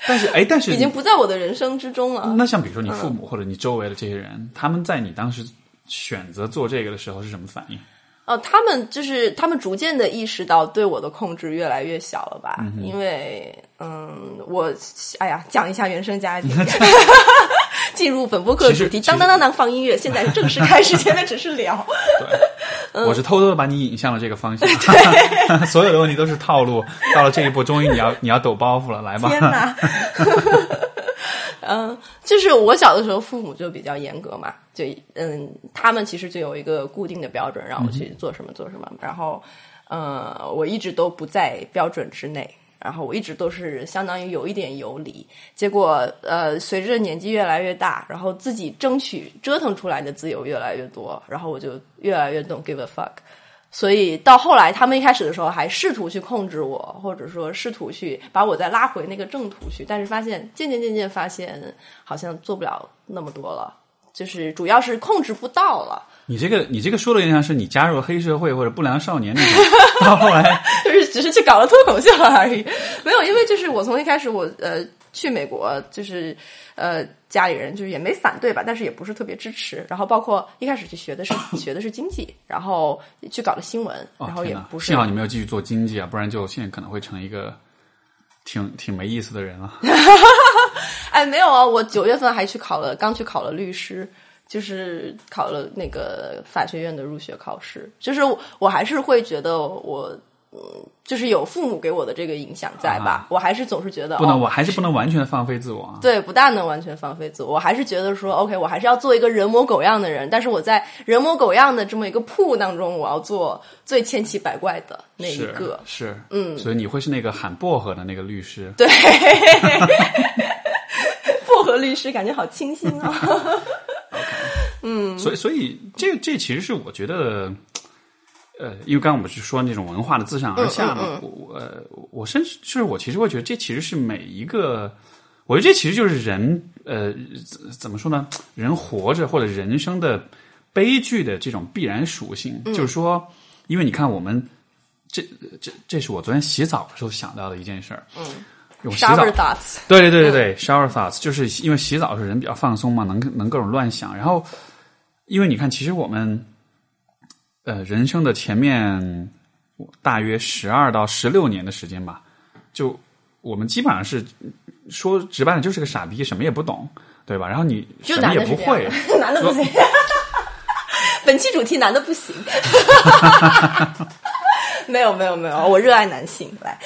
但是哎，但是已经不在我的人生之中了。那像比如说你父母或者你周围的这些人，他们在你当时选择做这个的时候是什么反应？哦，他们就是他们逐渐的意识到对我的控制越来越小了吧？因为嗯，我哎呀，讲一下原生家庭。*laughs* 进入本播客主题，当当当当，放音乐。现在正式开始，*laughs* 前面只是聊。对，我是偷偷的把你引向了这个方向。*laughs* 所有的问题都是套路。到了这一步，终于你要你要抖包袱了，来吧。天哪！嗯，就是我小的时候，父母就比较严格嘛，就嗯，他们其实就有一个固定的标准，让我去做什么做什么。然后，呃，我一直都不在标准之内。然后我一直都是相当于有一点游离，结果呃，随着年纪越来越大，然后自己争取折腾出来的自由越来越多，然后我就越来越懂 give a fuck。所以到后来，他们一开始的时候还试图去控制我，或者说试图去把我再拉回那个正途去，但是发现渐渐渐渐发现好像做不了那么多了，就是主要是控制不到了。你这个，你这个说的印象是你加入黑社会或者不良少年那种，到后来就是只是去搞了脱口秀而已，没有，因为就是我从一开始我呃去美国，就是呃家里人就是也没反对吧，但是也不是特别支持，然后包括一开始去学的是学的是经济，然后去搞了新闻，然后也不是幸好你没有继续做经济啊，不然就现在可能会成一个挺挺没意思的人了。*laughs* 哎，没有啊，我九月份还去考了，刚去考了律师。就是考了那个法学院的入学考试，就是我还是会觉得我，嗯，就是有父母给我的这个影响在吧，我还是总是觉得不能，我还是不能完全放飞自我。对，不大能完全放飞自我，我还是觉得说，OK，我还是要做一个人模狗样的人，但是我在人模狗样的这么一个铺当中，我要做最千奇百怪的那一个，是，嗯，所以你会是那个喊薄荷的那个律师，对，*laughs* 薄荷律师感觉好清新啊。*laughs* 嗯，所以所以这这其实是我觉得，呃，因为刚刚我们是说那种文化的自上而下嘛，我我我甚至就是我其实会觉得这其实是每一个，我觉得这其实就是人呃怎么说呢？人活着或者人生的悲剧的这种必然属性，就是说，因为你看我们这这这是我昨天洗澡的时候想到的一件事儿，嗯。shower thoughts，对对对对对，shower thoughts，就是因为洗澡的时候人比较放松嘛，能能各种乱想。然后，因为你看，其实我们呃人生的前面大约十二到十六年的时间吧，就我们基本上是说直白的，就是个傻逼，什么也不懂，对吧？然后你什么也不会，*laughs* 男的不行。*laughs* 本期主题男的不行。*laughs* 没有没有没有，我热爱男性，来。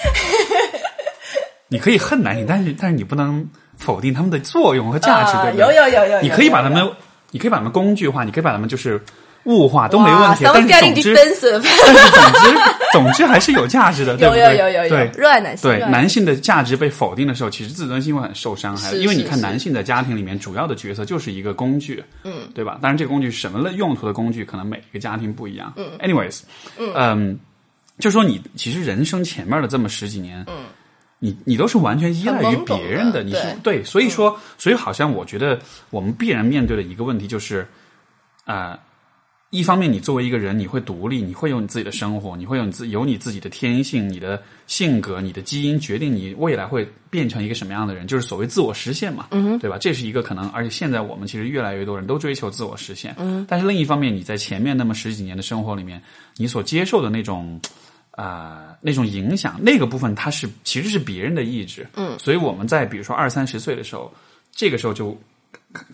你可以恨男性，但是但是你不能否定他们的作用和价值，对不对？有有有有，你可以把他们，你可以把他们工具化，你可以把他们就是物化都没问题。但是总之，但是总之总之还是有价值的，*laughs* 对不对？有有有有，对，热爱男性。对男性的价值被否定的时候，其实自尊心会很受伤害。因为你看，男性在家庭里面主要的角色就是一个工具，嗯，对吧？当然，这个工具是什么用途的工具，可能每一个家庭不一样。嗯，anyways，嗯，就说你其实人生前面的这么十几年，嗯。你你都是完全依赖于别人的，你是对，所以说，所以好像我觉得我们必然面对的一个问题就是，啊，一方面你作为一个人，你会独立，你会有你自己的生活，你会有你自有你自己的天性，你的性格，你的基因决定你未来会变成一个什么样的人，就是所谓自我实现嘛，嗯对吧？这是一个可能，而且现在我们其实越来越多人都追求自我实现，嗯，但是另一方面，你在前面那么十几年的生活里面，你所接受的那种。啊，那种影响那个部分，它是其实是别人的意志，嗯，所以我们在比如说二三十岁的时候，这个时候就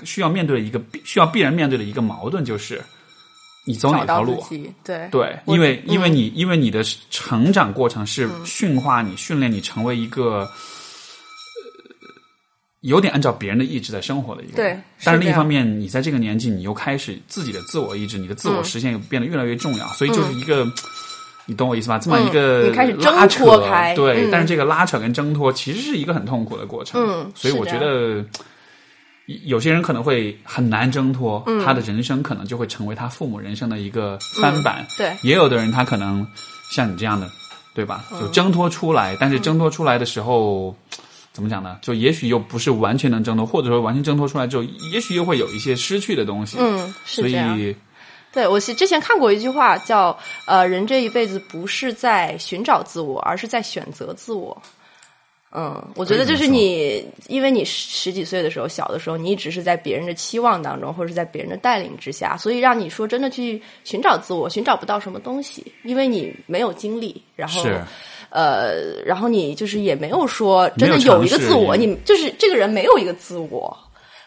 需要面对一个需要必然面对的一个矛盾，就是你走哪条路，对。对，因为因为你因为你的成长过程是驯化你、训练你成为一个有点按照别人的意志在生活的一个，对，但是另一方面，你在这个年纪，你又开始自己的自我意志，你的自我实现又变得越来越重要，所以就是一个。你懂我意思吧？这么一个拉扯，对，但是这个拉扯跟挣脱其实是一个很痛苦的过程。嗯，所以我觉得有些人可能会很难挣脱，他的人生可能就会成为他父母人生的一个翻版。对，也有的人他可能像你这样的，对吧？就挣脱出来，但是挣脱出来的时候，怎么讲呢？就也许又不是完全能挣脱，或者说完全挣脱出来之后，也许又会有一些失去的东西。嗯，所以。对我是之前看过一句话，叫呃，人这一辈子不是在寻找自我，而是在选择自我。嗯，我觉得就是你，因为你十几岁的时候，小的时候，你一直是在别人的期望当中，或者是在别人的带领之下，所以让你说真的去寻找自我，寻找不到什么东西，因为你没有经历，然后是。呃，然后你就是也没有说真的有有一个自我，你就是这个人没有一个自我。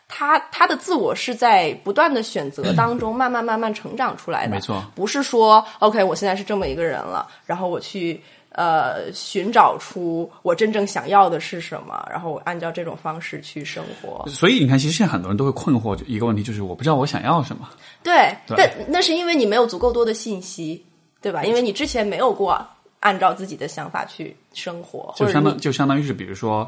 他他的自我是在不断的选择当中慢慢慢慢成长出来的，没错。不是说 OK 我现在是这么一个人了，然后我去呃寻找出我真正想要的是什么，然后我按照这种方式去生活。所以你看，其实现在很多人都会困惑一个问题，就是我不知道我想要什么。对，对但那是因为你没有足够多的信息，对吧？因为你之前没有过按照自己的想法去生活，就相当就相当于是，比如说，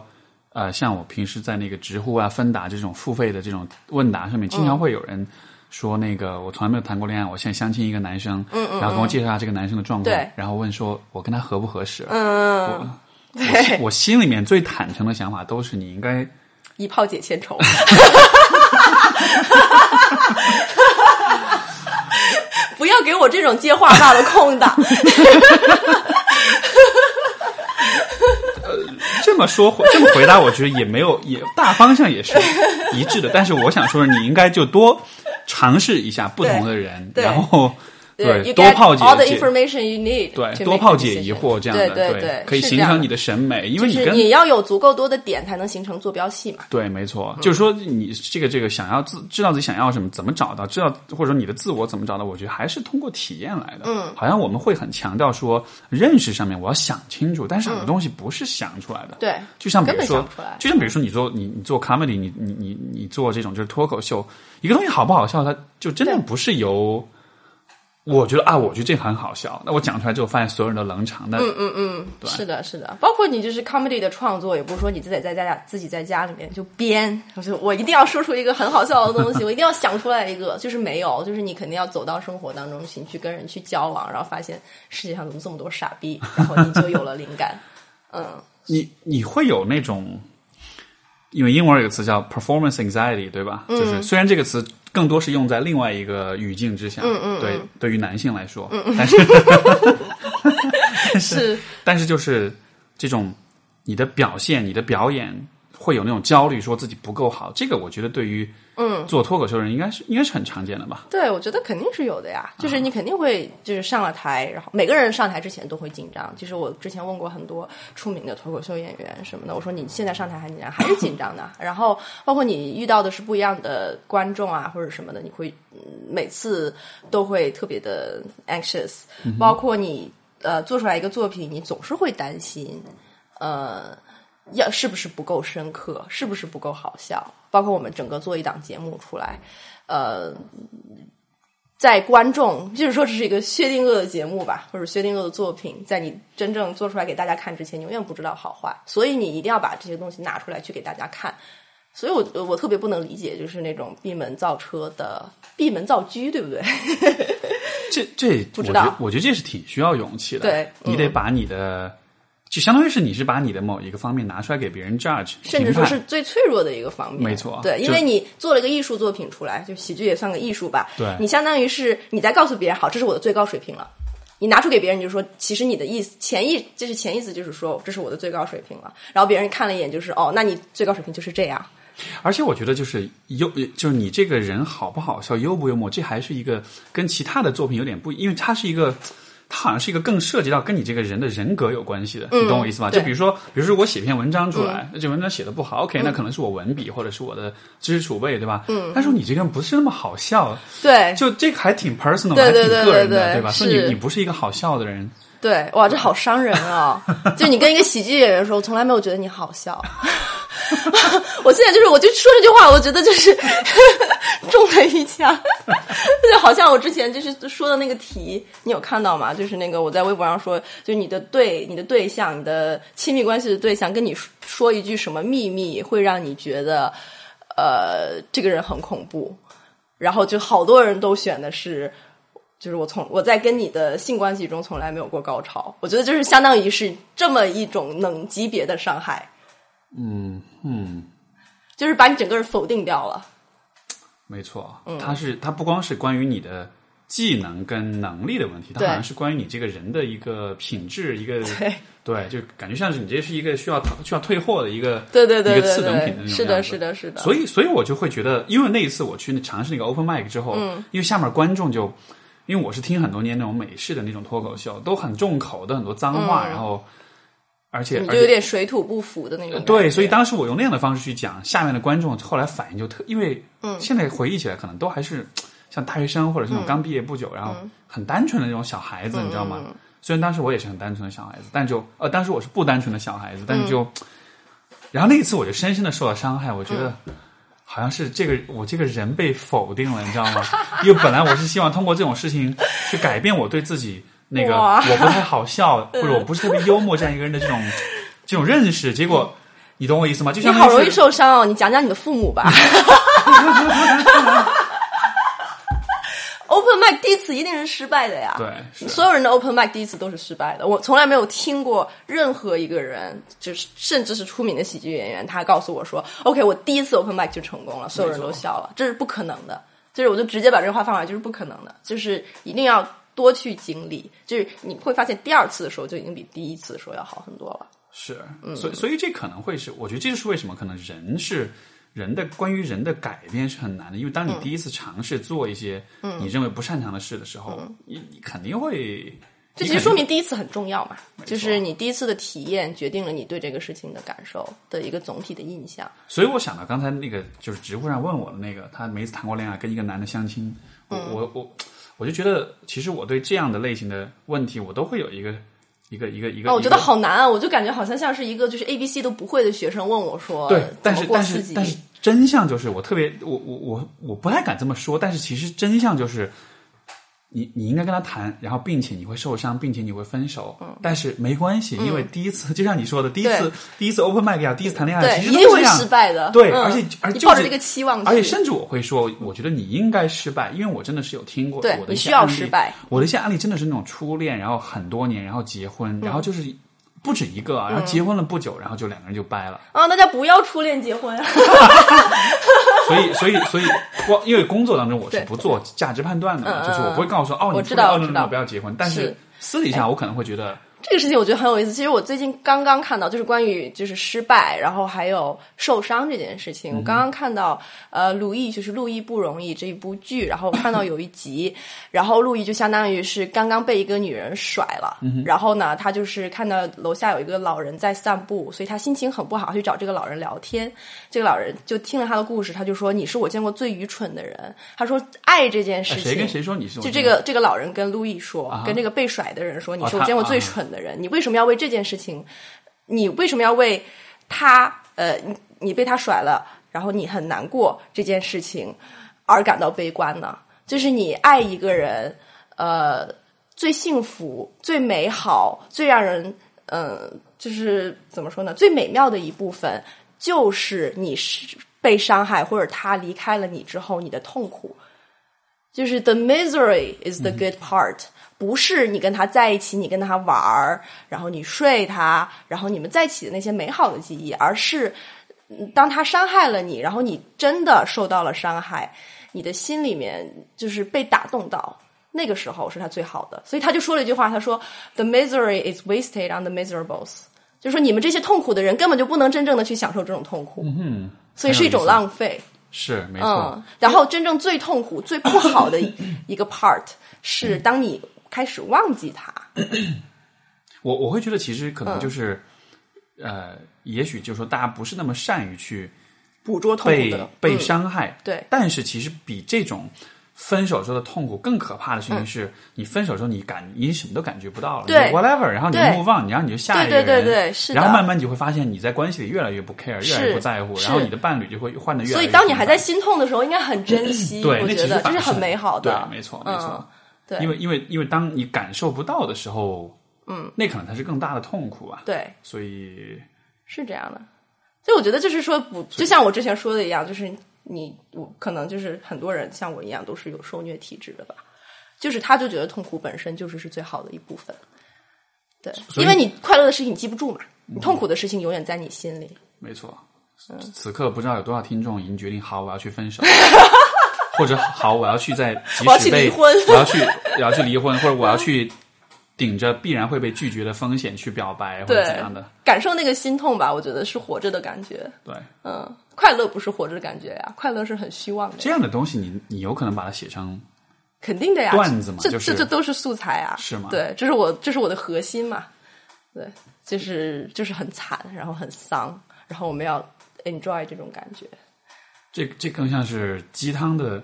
呃，像我平时在那个知乎啊、芬达这种付费的这种问答上面，经常会有人说，那个我从来没有谈过恋爱，我现在相亲一个男生，嗯嗯，然后跟我介绍一下这个男生的状况对，然后问说我跟他合不合适，嗯，我我心里面最坦诚的想法都是你应该一炮解千愁。*laughs* 不要给我这种接话大的空档。呃这么说这么回答，我觉得也没有也大方向也是一致的，但是我想说，你应该就多尝试一下不同的人，然后对多泡解 all the 解 information you need，对多泡解疑惑这样的，对对，可以形成你的审美，因为你跟你要有足够多的点，才能形成坐标系嘛。对，没错，就是说你这个这个想要自知道自己想要什么，怎么找到，知道或者说你的自我怎么找到，我觉得还是通过体验来的。嗯，好像我们会很强调说认识上面我要想清楚，但是很多东西不是想出来的。对，就像比如说就像比如说你做你你做 comedy，你你你你做这种就是脱口秀，一个东西好不好笑，它就真的不是由。我觉得啊，我觉得这很好笑。那我讲出来之后，发现所有人都冷场。那嗯嗯嗯，对，是的，是的，包括你就是 comedy 的创作，也不是说你自己在家自己在家里面就编，我就是我一定要说出一个很好笑的东西，我一定要想出来一个，就是没有，就是你肯定要走到生活当中去，你去跟人去交往，然后发现世界上怎么这么多傻逼，然后你就有了灵感。嗯，你你会有那种，因为英文有个词叫 performance anxiety，对吧？就是虽然这个词更多是用在另外一个语境之下，嗯嗯对，对于男性来说，但是 *laughs* *laughs* 是。但是就是这种你的表现、你的表演会有那种焦虑，说自己不够好，这个我觉得对于嗯做脱口秀人应该是应该是很常见的吧？对，我觉得肯定是有的呀。就是你肯定会，就是上了台，然后每个人上台之前都会紧张。就是我之前问过很多出名的脱口秀演员什么的，我说你现在上台还紧张，还是紧张的。然后包括你遇到的是不一样的观众啊，或者什么的，你会、嗯每次都会特别的 anxious。包括你呃做出来一个作品，你总是会担心，呃。要是不是不够深刻，是不是不够好笑？包括我们整个做一档节目出来，呃，在观众就是说这是一个薛定谔的节目吧，或者薛定谔的作品，在你真正做出来给大家看之前，你永远不知道好坏，所以你一定要把这些东西拿出来去给大家看。所以我我特别不能理解，就是那种闭门造车的闭门造车，对不对？*laughs* 这这不知道我我觉得这是挺需要勇气的。对你得把你的，就相当于是你是把你的某一个方面拿出来给别人 judge，甚至说是最脆弱的一个方面。没错对，因为你做了一个艺术作品出来，就喜剧也算个艺术吧。对你相当于是你在告诉别人，好，这是我的最高水平了。你拿出给别人，你就说，其实你的意思潜意就是潜意思就是说，这是我的最高水平了。然后别人看了一眼，就是哦，那你最高水平就是这样。而且我觉得就是幽，就是你这个人好不好笑、幽不幽默，这还是一个跟其他的作品有点不，因为它是一个，它好像是一个更涉及到跟你这个人的人格有关系的，你懂我意思吗？就比如说，比如说我写篇文章出来，那这文章写的不好，OK，那可能是我文笔或者是我的知识储备，对吧？嗯。但是你这个人不是那么好笑，对就这个还挺 personal，对对对还挺个人的，对对吧？所以你是你不是一个好笑的人，对，哇，这好伤人啊！*laughs* 就你跟一个喜剧演员说，我从来没有觉得你好笑。*laughs* 我现在就是，我就说这句话，我觉得就是 *laughs* 中了一枪，就好像我之前就是说的那个题，你有看到吗？就是那个我在微博上说，就是你的对你的对象，你的亲密关系的对象跟你说一句什么秘密，会让你觉得呃这个人很恐怖，然后就好多人都选的是。就是我从我在跟你的性关系中从来没有过高潮，我觉得就是相当于是这么一种能级别的伤害，嗯嗯。就是把你整个人否定掉了。没错，嗯。它是它不光是关于你的技能跟能力的问题，它好像是关于你这个人的一个品质，一个对。对，就感觉像是你这是一个需要需要退货的一个对对对一个次等品的那种，是的，是的，是的。所以，所以我就会觉得，因为那一次我去尝试那个 open mic 之后，嗯，因为下面观众就，因为我是听很多年那种美式的那种脱口秀，都很重口的很多脏话，然后而且你就有点水土不服的那种。对，所以当时我用那样的方式去讲，下面的观众后来反应就特，因为嗯现在回忆起来，可能都还是像大学生或者是那种刚毕业不久，然后嗯很单纯的那种小孩子，你知道吗？虽然当时我也是很单纯的小孩子，但就呃，当时我是不单纯的小孩子，但是就，然后那一次我就深深的受到伤害，我觉得。好像是这个我这个人被否定了，你知道吗？因为本来我是希望通过这种事情去改变我对自己那个我不太好笑 *laughs* 或者我不是特别幽默这样一个人的这种 *laughs* 这种认识，结果你懂我意思吗？就像你好容易受伤哦，你讲讲你的父母吧。*laughs* Open mic 第一次一定是失败的呀，对所有人的 Open mic 第一次都是失败的。我从来没有听过任何一个人，就是甚至是出名的喜剧演员，他告诉我说：“OK，我第一次 Open mic 就成功了，所有人都笑了。”这是不可能的。就是我就直接把这个话放出来，就是不可能的，就是一定要多去经历。就是你会发现，第二次的时候就已经比第一次的时候要好很多了。是，嗯所以所以这可能会是，我觉得这就是为什么可能人是人的关于人的改变是很难的，因为当你嗯第一次尝试做一些你认为不擅长的事的时候，你你肯定会，这其实说明第一次很重要嘛，就是你第一次的体验决定了你对这个事情的感受的一个总体的印象。所以我想到刚才那个就是知乎上问我的那个，他每次谈过恋爱跟一个男的相亲，我、嗯我我我就觉得其实我对这样的类型的问题，我都会有一个一个一个一个，哦，我觉得好难啊！我就感觉好像像是一个就是 A B C 都不会的学生问我说，对，但是但是但是真相就是，我特别我我我我不太敢这么说，但是其实真相就是，你你应该跟他谈，然后并且你会受伤，并且你会分手，但是没关系，因为第一次 *laughs* 就像你说的，第一次第一次 open mic 呀，第一次谈恋爱，对，其一定会失败的。对，嗯。而且而且就抱着这个期望，而且甚至我会说，我觉得你应该失败，因为我真的是有听过对我的一你需要些案例失败。我的一些案例真的是那种初恋，然后很多年，然后结婚，然后就是不止一个啊，嗯然后结婚了不久，然后就两个人就掰了。啊，大家不要初恋结婚。*laughs* 所以，所以，所以，我因为工作当中我是不做价值判断的就是我不会告诉说哦，你我知道我知道不要结婚，但是是私底下我可能会觉得，这个事情我觉得很有意思。其实我最近刚刚看到，就是关于就是失败，然后还有受伤这件事情。我刚刚看到，呃，鲁豫就是《路易不容易》这一部剧，然后看到有一集，然后路易就相当于是刚刚被一个女人甩了，然后呢，他就是看到楼下有一个老人在散步，所以他心情很不好，去找这个老人聊天。这个老人就听了他的故事，他就说：“你是我见过最愚蠢的人。”他说：“爱这件事情，哎谁跟谁说你是就这个这个老人跟路易说，跟这个被甩的人说：“你是我见过最啊的人，你为什么要为这件事情？你为什么要为他？呃，你你被他甩了，然后你很难过这件事情而感到悲观呢？就是你爱一个人，呃，最幸福、最美好、最让人呃，就是怎么说呢？最美妙的一部分，就是你是被伤害或者他离开了你之后，你的痛苦。就是 the misery is the good part，、不是你跟他在一起，你跟他玩儿，然后你睡他，然后你们在一起的那些美好的记忆，而是嗯当他伤害了你，然后你真的受到了伤害，你的心里面就是被打动到，那个时候是他最好的。所以他就说了一句话，他说 the misery is wasted on the miserables，就是说你们这些痛苦的人根本就不能真正的去享受这种痛苦，嗯，所以是一种浪费。是没错，嗯，然后真正最痛苦、最不好的一 *coughs* 个 part 是当你开始忘记他。*coughs* 我我会觉得其实可嗯。能就是，呃，也许就是说大家不是那么善于去捕捉痛苦被的。被嗯。伤害，对。但是其实比这种分手时候的痛苦更可怕的嗯事情是，你分手时候你感你什么都感觉不到了，对。你 whatever，然后你对。move on，然后你就下一个人，对对对对是的。然后慢慢你就会发现你在关系里越来越不 care，越来越不在乎，然后你的伴侣就会换的越来所以。当你还在心痛的时候，应该很珍惜。对，我觉得这是很美好的。对，没错没错。嗯，对，因为因为因为当你感受不到的时候，嗯，那可能才是更大的痛苦啊。对所以是这样的。所以我觉得就是说不，就像我之前说的一样，就是你我可能就是很多人像我一样都是有受虐体质的吧，就是他就觉得痛苦本身就是是最好的一部分。对，因为你快乐的事情你记不住嘛，你痛苦的事情永远在你心里。没错。嗯此刻不知道有多少听众已经决定好，我要去分手，*laughs* 或者好，我要去在即我要去使被离婚我要去我要去离婚，或者我要去顶着必然会被拒绝的风险去表白，或者怎样的？感受那个心痛吧，我觉得是活着的感觉。对，嗯，快乐不是活着的感觉呀，快乐是很虚妄的。这样的东西你，你有可能把它写成肯定的呀，段子嘛这就是这这都是素材啊，是吗对，这是我这是我的核心嘛，对，就是就是很惨，然后很丧，然后我们要 enjoy 这种感觉。这这更像是鸡汤的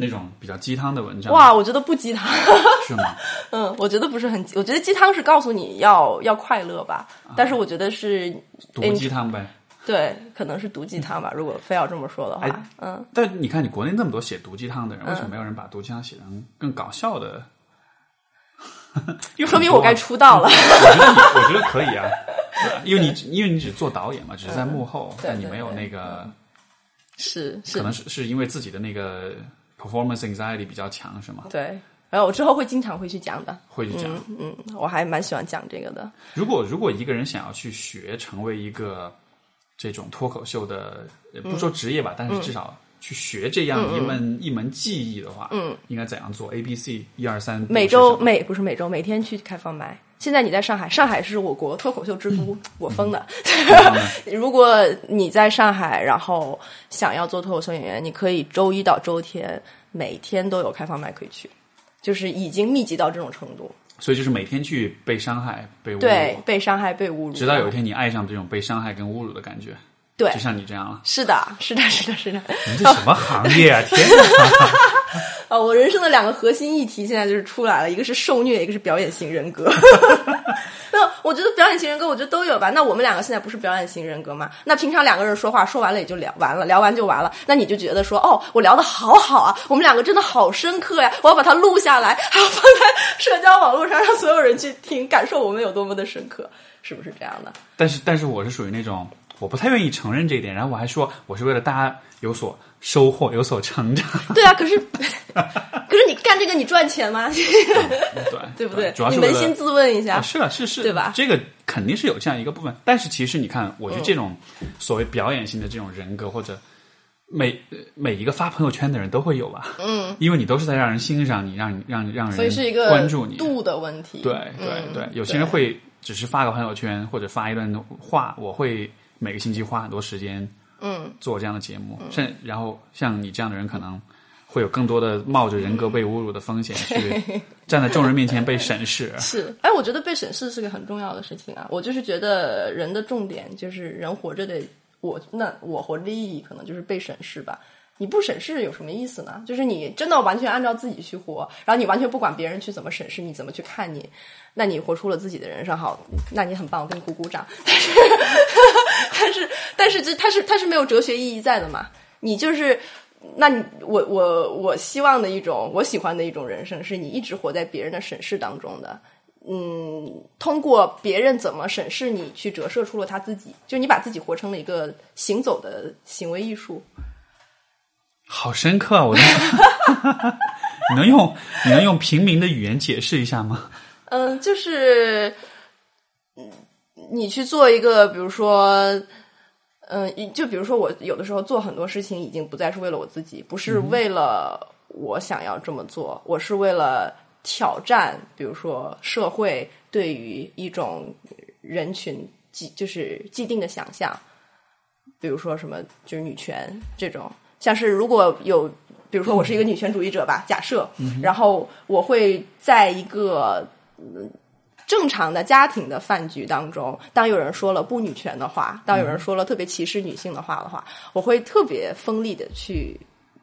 那种比较鸡汤的文章，哇，我觉得不鸡汤，*laughs* 是吗？*laughs* 嗯，我觉得不是很，我觉得鸡汤是告诉你要要快乐吧，啊但是我觉得是毒鸡汤呗。对，可能是毒鸡汤吧，如果非要这么说的话，哎嗯，但你看，你国内那么多写毒鸡汤的人，为什么没有人把毒鸡汤写成更搞笑的？*laughs* 说明我该出道了。我觉得你，我觉得可以啊，因为你因为你只做导演嘛，只是在幕后，但你没有那个，是是可，能是是因为自己的那个 performance anxiety 比较强，是吗？对。然后我之后会经常会去讲的，会去讲。嗯，我还蛮喜欢讲这个的。如果如果一个人想要去学成为一个这种脱口秀的，呃不说职业吧，但是至少去学这样一门、一门技艺的话，嗯，应该怎样做？A、B、C 一二三，每周每不是每周每天去开放麦。现在你在上海，上海是我国脱口秀之都，我封的。*laughs* 如果你在上海，然后想要做脱口秀演员，你可以周一到周天每天都有开放麦可以去，就是已经密集到这种程度。所以就是每天去被伤害、被侮对辱，，被伤害、被侮辱，直到有一天你爱上这种被伤害跟侮辱的感觉，对就，像你这样了。是的，是的，是的，是的。你这什么行业啊？*laughs* 天哪！啊，我人生的两个核心议题现在就是出来了，一个是受虐，一个是表演型人格。*laughs* 那我觉得表演型人格，我觉得都有吧。那我们两个现在不是表演型人格吗？那平常两个人说话说完了也就聊完了，聊完就完了。那你就觉得说，哦，我聊的好好啊，我们两个真的好深刻呀，我要把它录下来，还要放在社交网络上，让所有人去听，感受我们有多么的深刻，是不是这样的？但是但是我是属于那种我不太愿意承认这一点，然后我还说我是为了大家有所收获、有所成长，*laughs* 对啊，可是 *laughs* 可是你干这个你赚钱吗？*laughs* 对对不对？主要是你扪心自问一下啊，。是啊，是是，对吧这个肯定是有这样一个部分，但是其实你看，我觉得这种所谓表演性的这种人格，或者每呃每一个发朋友圈的人都会有吧，嗯，因为你都是在让人欣赏你，让你让让人所以是一个关注你，度的问题。对对嗯对，有些人会只是发个朋友圈或者发一段话，我会每个星期花很多时间，嗯，做这样的节目，甚然后像你这样的人可能。会有更多的冒着人格被侮辱的风险 *laughs* 去站在众人面前被审视，是，哎，我觉得被审视是个很重要的事情啊。我就是觉得人的重点就是人活着的，我那我活着的意义可能就是被审视吧。你不审视有什么意思呢？就是你真的完全按照自己去活，然后你完全不管别人去怎么审视你，怎么去看你，那你活出了自己的人生，好，那你很棒，我给你鼓鼓掌。*laughs* 但是，但是，但是这它是它是没有哲学意义在的嘛？你就是。那你我我我希望的一种，我喜欢的一种人生，是你一直活在别人的审视当中的。嗯，通过别人怎么审视你，去折射出了他自己，就你把自己活成了一个行走的行为艺术。好深刻啊！我 *laughs* 你能用你能用平民的语言解释一下吗？嗯，就是，嗯，你去做一个，比如说。嗯，就比如说我有的时候做很多事情，已经不再是为了我自己，不是为了我想要这么做，我是为了挑战，比如说社会对于一种人群既就是既定的想象，比如说什么就是女权这种，像是如果有，比如说我是一个女权主义者吧，假设，然后我会在一个。嗯正常的家庭的饭局当中，当有人说了不女权的话，当有人说了特别歧视女性的话的话，我会特别锋利的去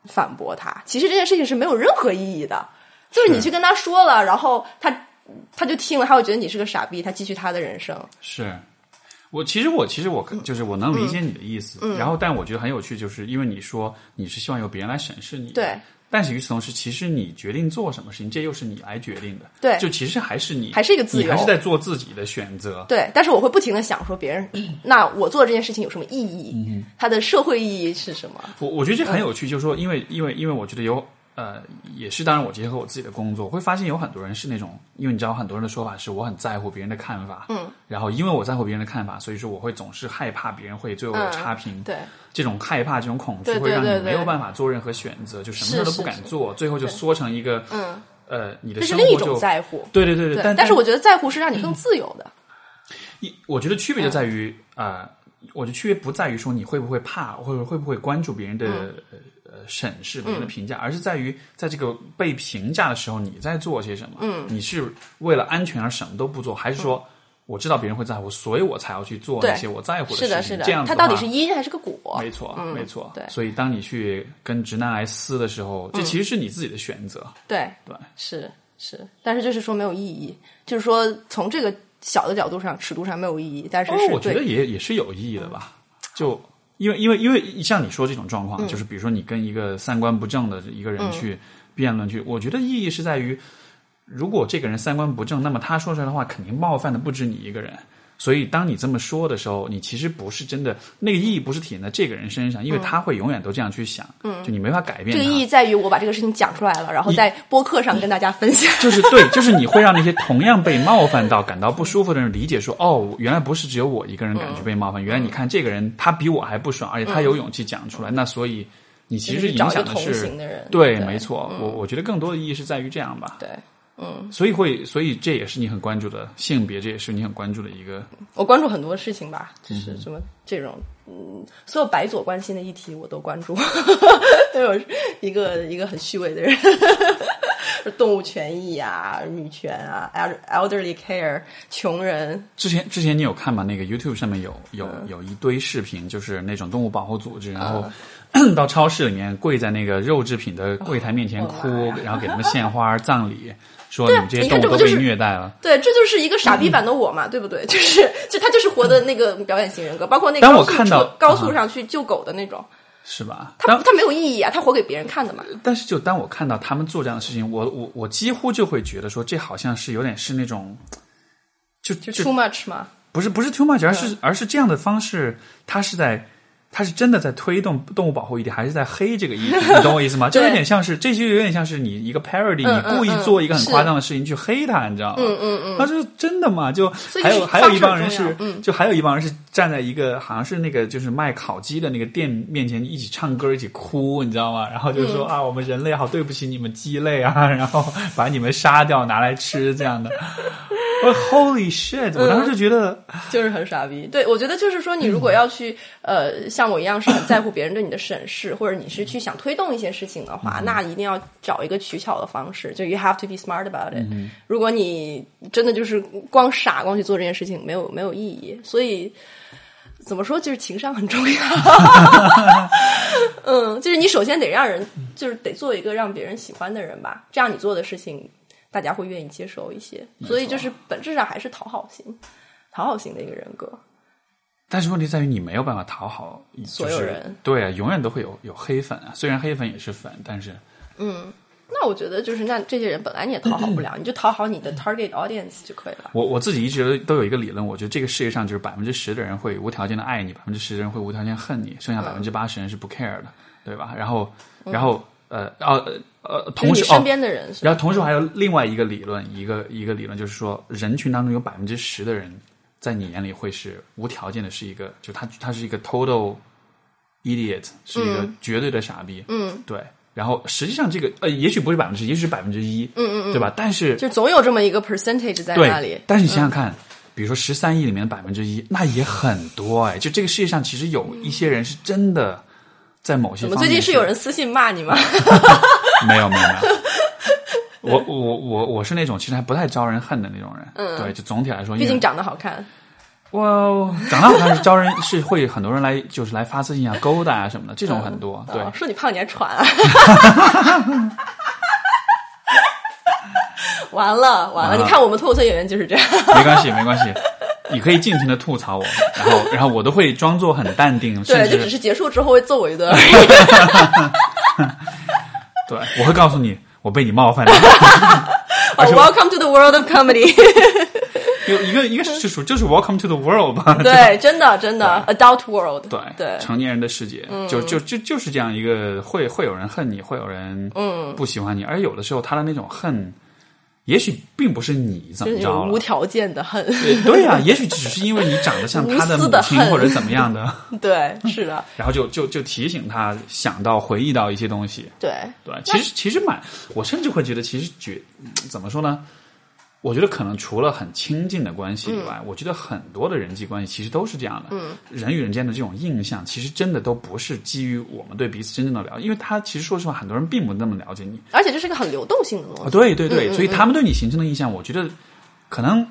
反驳他。其实这件事情是没有任何意义的，就是你去跟他说了，然后他他就听了，他会觉得你是个傻逼，他继续他的人生。是我其实我其实我就是我能理解你的意思，然后但我觉得很有趣，就是因为你说你是希望由别人来审视你，对。但是与此同时，其实你决定做什么事情，这又是你来决定的。对就其实还是你，还是一个自由你还是在做自己的选择。对，但是我会不停的想说，别人 *clears throat* 那我做这件事情有什么意义？它的社会意义是什么？我我觉得这很有趣，就是说，因为因为因为我觉得有呃，也是当然，我结合我自己的工作，会发现有很多人是那种，因为你知道，很多人的说法是我很在乎别人的看法，嗯，然后因为我在乎别人的看法，所以说我会总是害怕别人会对我有差评，对，这种害怕、这种恐惧会让你没有办法做任何选择，就什么事都不敢做，最后就缩成一个，嗯，呃，你的这是另一种生活就在乎。对对对对，但但是我觉得在乎是让你更自由的。一，我觉得区别就在于呃我觉得区别不在于说你会不会怕，或者会不会关注别人的、审视别人的评价，而是在于在这个被评价的时候，你在做些什么？嗯，你是为了安全而什么都不做，还是说我知道别人会在乎，所以我才要去做那些我在乎的，事情？是的这样，子它到底是因还是个果？没错，没错。对所以当你去跟直男癌撕的时候，这其实是你自己的选择。对，对，是是，但是就是说没有意义，就是说从这个小的角度上、尺度上没有意义，但是哦，我觉得也也是有意义的吧。就因为因为因为像你说这种状嗯况，就是比如说你跟一个三观不正的一个人去辩论去，我觉得意义是在于，如果这个人三观不正，那么他说出来的话肯定冒犯的不止你一个人。所以，当你这么说的时候，你其实不是真的那个意义，不是体现在这个人身上，因为他会永远都这样去想，嗯，就你没法改变。这个意义在于我把这个事情讲出来了，然后在播客上跟大家分享。*laughs* 就是对，就是你会让那些同样被冒犯到、感到不舒服的人理解说，哦，原来不是只有我一个人感觉被冒犯，原来你看这个人他比我还不爽，而且他有勇气讲出来，那所以你其实影响的是行的人。对，对。没错，我我觉得更多的意义是在于这样吧，对，嗯，所以会，所以这也是你很关注的性别，这也是你很关注的一个，我关注很多事情吧，嗯就是什么这种，嗯，所有白左关心的议题我都关注。因为我是一个一个很虚伪的人，*laughs* 动物权益啊、女权啊、el- elderly care、穷人，之前之前你有看吗？那个 YouTube 上面有有嗯。有一堆视频，就是那种动物保护组织，然后 *clears throat* 到超市里面跪在那个肉制品的柜台面前哭，然后给他们献花葬礼，说你们这些你动物都被看这不就是虐待了。对，这就是一个傻逼版的我嘛，对不对？*laughs* 就是就他就是活的那个表演型人格，包括那个当高速我看到高速上去救狗的那种，是吧？他他没有意义啊，他活给别人看的嘛。但是就当我看到他们做这样的事情，我我我几乎就会觉得说，这好像是有点是那种，就就就 too much 嘛，不是不是 too much，而是、而是这样的方式，他是在。它是真的在推动动物保护议题，还是在黑这个议题？*laughs* 你懂我意思吗？就有点像是，这就有点像是你一个 parody，、嗯你故意嗯做一个很夸张的事情去黑他，你知道吗？嗯嗯嗯，他是真的吗？就还有还有一帮人是，嗯就还有一帮人是站在一个好像是那个就是卖烤鸡的那个店面前一起唱歌一起哭，你知道吗？然后就说、嗯啊，我们人类好对不起你们鸡类啊，*laughs* 然后把你们杀掉拿来吃这样的。我 Holy shit！我当时就觉得，就是很傻逼。对，我觉得就是说，你如果要去呃像我一样是很在乎别人对你的审视，或者你是去想推动一些事情的话，那一定要找一个取巧的方式，就 you have to be smart about it。如果你真的就是光傻光去做这件事情，没有没有意义。所以怎么说，就是情商很重要。*laughs* 嗯，就是你首先得让人，就是得做一个让别人喜欢的人吧，这样你做的事情。大家会愿意接受一些，所以就是本质上还是讨好型，讨好型的一个人格。但是问题在于你没有办法讨好所有人，对啊，永远都会有有黑粉啊。虽然黑粉也是粉，但是嗯那我觉得就是，那这些人本来你也讨好不了，你就讨好你的 target audience 就可以了。我我自己一直都有一个理论，我觉得这个世界上就是百分之十的人会无条件的爱你，百分之十的人会无条件恨你，剩下百分之八十人是不 care 的，对吧？然后，然后呃呃呃，同时身，边的人？然后同时还有另外一个理论，一个一个理论就是说，人群当中有百分之十的人，在你眼里会是无条件的，是一个就他他是一个 total idiot，是一个绝对的傻逼，嗯，对。然后实际上这个呃，也许不是百分之十，也许是百分之一，嗯嗯嗯，对吧？但是就总有这么一个 percentage 在，那里。但是你想想看，比如说十三亿里面的百分之一，那也很多哎。就这个世界上其实有一些人是真的在某些怎么方面最近是有人私信骂你吗？没有没有没有。我我我我是那种其实还不太招人恨的那种人，嗯，对，就总体来说，毕竟长得好看。哇，长得好看是招人 *laughs* 是会很多人来就是来发私信啊、勾搭啊什么的，这种很多，对哦，说你胖你还喘啊！*laughs* 完了完了，你看我们脱口秀演员就是这样。没关系没关系，你可以尽情的吐槽我，然后然后我都会装作很淡定，甚对，就只至是结束之后会揍我一顿。*laughs* 对我会告诉你我被你冒犯了。*laughs* 哦 Welcome to the world of comedy *laughs* 有一个一个是说就是 Welcome to the world 吧，对，真的真的 adult world，对对，成年人的世界，就就就就是这样一个会会有人恨你，会有人嗯。不喜欢你，而有的时候他的那种恨，也许并不是你怎么着了。无条件的恨，对对啊、也许只是因为你长得像他的 *laughs* 母亲或者怎么样的，*laughs* 对，是的，然后就就就提醒他想到回忆到一些东西。对，对，其实其实蛮，我甚至会觉得，其实觉嗯怎么说呢？我觉得可能除了很亲近的关系以外，我觉得很多的人际关系其实都是这样的。嗯，人与人间的这种印象，其实真的都不是基于我们对彼此真正的了解，因为他其实说实话，很多人并不那么了解你。而且这是个很流动性的东啊，西，对对对，嗯嗯所以他们对你形成的印象，我觉得可能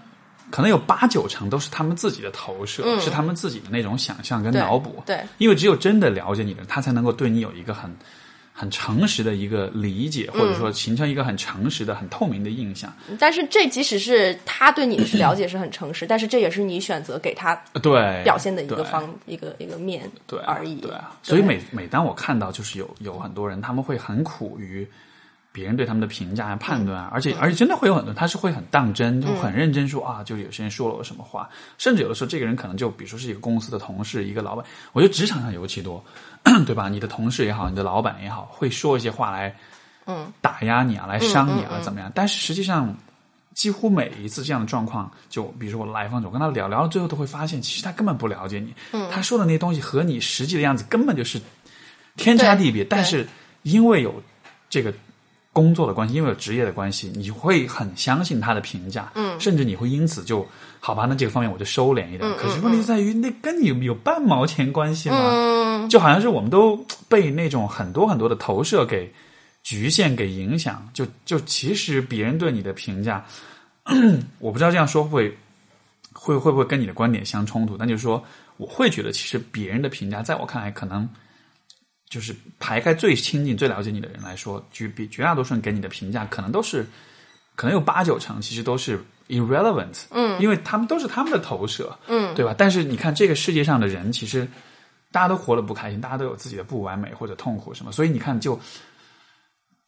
可能有八九成都是他们自己的投射，是他们自己的那种想象跟脑补。对，因为只有真的了解你的人，他才能够对你有一个很很诚实的一个理解，或者说形成一个很诚实的、很透明的印象。但是这即使是他对你的了解是很诚实，*coughs* 但是这也是你选择给他呃对，表现的一个方一个一个面对而已。对啊，所以每每当我看到就是有有很多人，他们会很苦于别人对他们的评价啊、判断啊，而且而且真的会有很多，他是会很当真，就很认真说啊，就有些人说了我什么话，甚至有的时候这个人可能就比如说是一个公司的同事、一个老板，我觉得职场上尤其多，对吧？你的同事也好，你的老板也好，会说一些话来嗯打压你啊，来伤你啊，怎么样？但是实际上。几乎每一次这样的状况，就比如说我来访者，我跟他聊聊到最后，都会发现，其实他根本不了解你。嗯他说的那些东西和你实际的样子根本就是天差地别。但是因为有这个工作的关系，因为有职业的关系，你会很相信他的评价，嗯甚至你会因此就好吧，那这个方面我就收敛一点。嗯可是问题在于，那跟你有有半毛钱关系吗？嗯，就好像是我们都被那种很多很多的投射给局限、给影响。就就其实别人对你的评价，*coughs* 我不知道这样说会会会会不会跟你的观点相冲突，但就是说，我会觉得其实别人的评价，在我看来，可能就是排开最亲近、最了解你的人来说，绝比绝大多数人给你的评价，可能都是可能有八九成，其实都是 irrelevant。嗯，因为他们都是他们的投射。嗯，对吧？但是你看，这个世界上的人，其实大家都活得不开心，大家都有自己的不完美或者痛苦什么，所以你看，就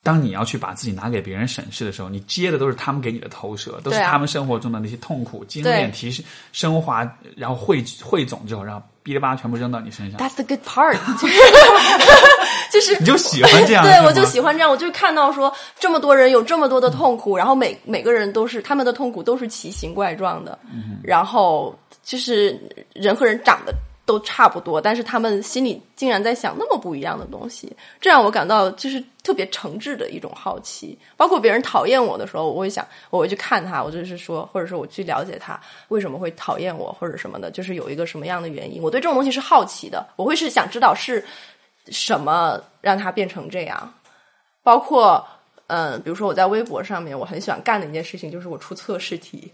当你要去把自己拿给别人审视的时候，你接的都是他们给你的投射，都是他们生活中的那些痛苦经验、提升、升华，然后汇汇总之后，然后哔哩吧啦全部扔到你身上，That's the good part，*laughs* 就是你就喜欢这样，对，我就喜欢这样。我就是看到说这么多人有这么多的痛苦，然后每每个人都是他们的痛苦都是奇形怪状的，然后就是人和人长得都差不多，但是他们心里竟然在想那么不一样的东西，这让我感到就是特别诚挚的一种好奇。包括别人讨厌我的时候，我会想，我会去看他，我就是说，或者说我去了解他为什么会讨厌我，或者什么的，就是有一个什么样的原因。我对这种东西是好奇的，我会是想知道是什么让他变成这样，包括。嗯，比如说我在微博上面，我很喜欢干的一件事情就是我出测试题，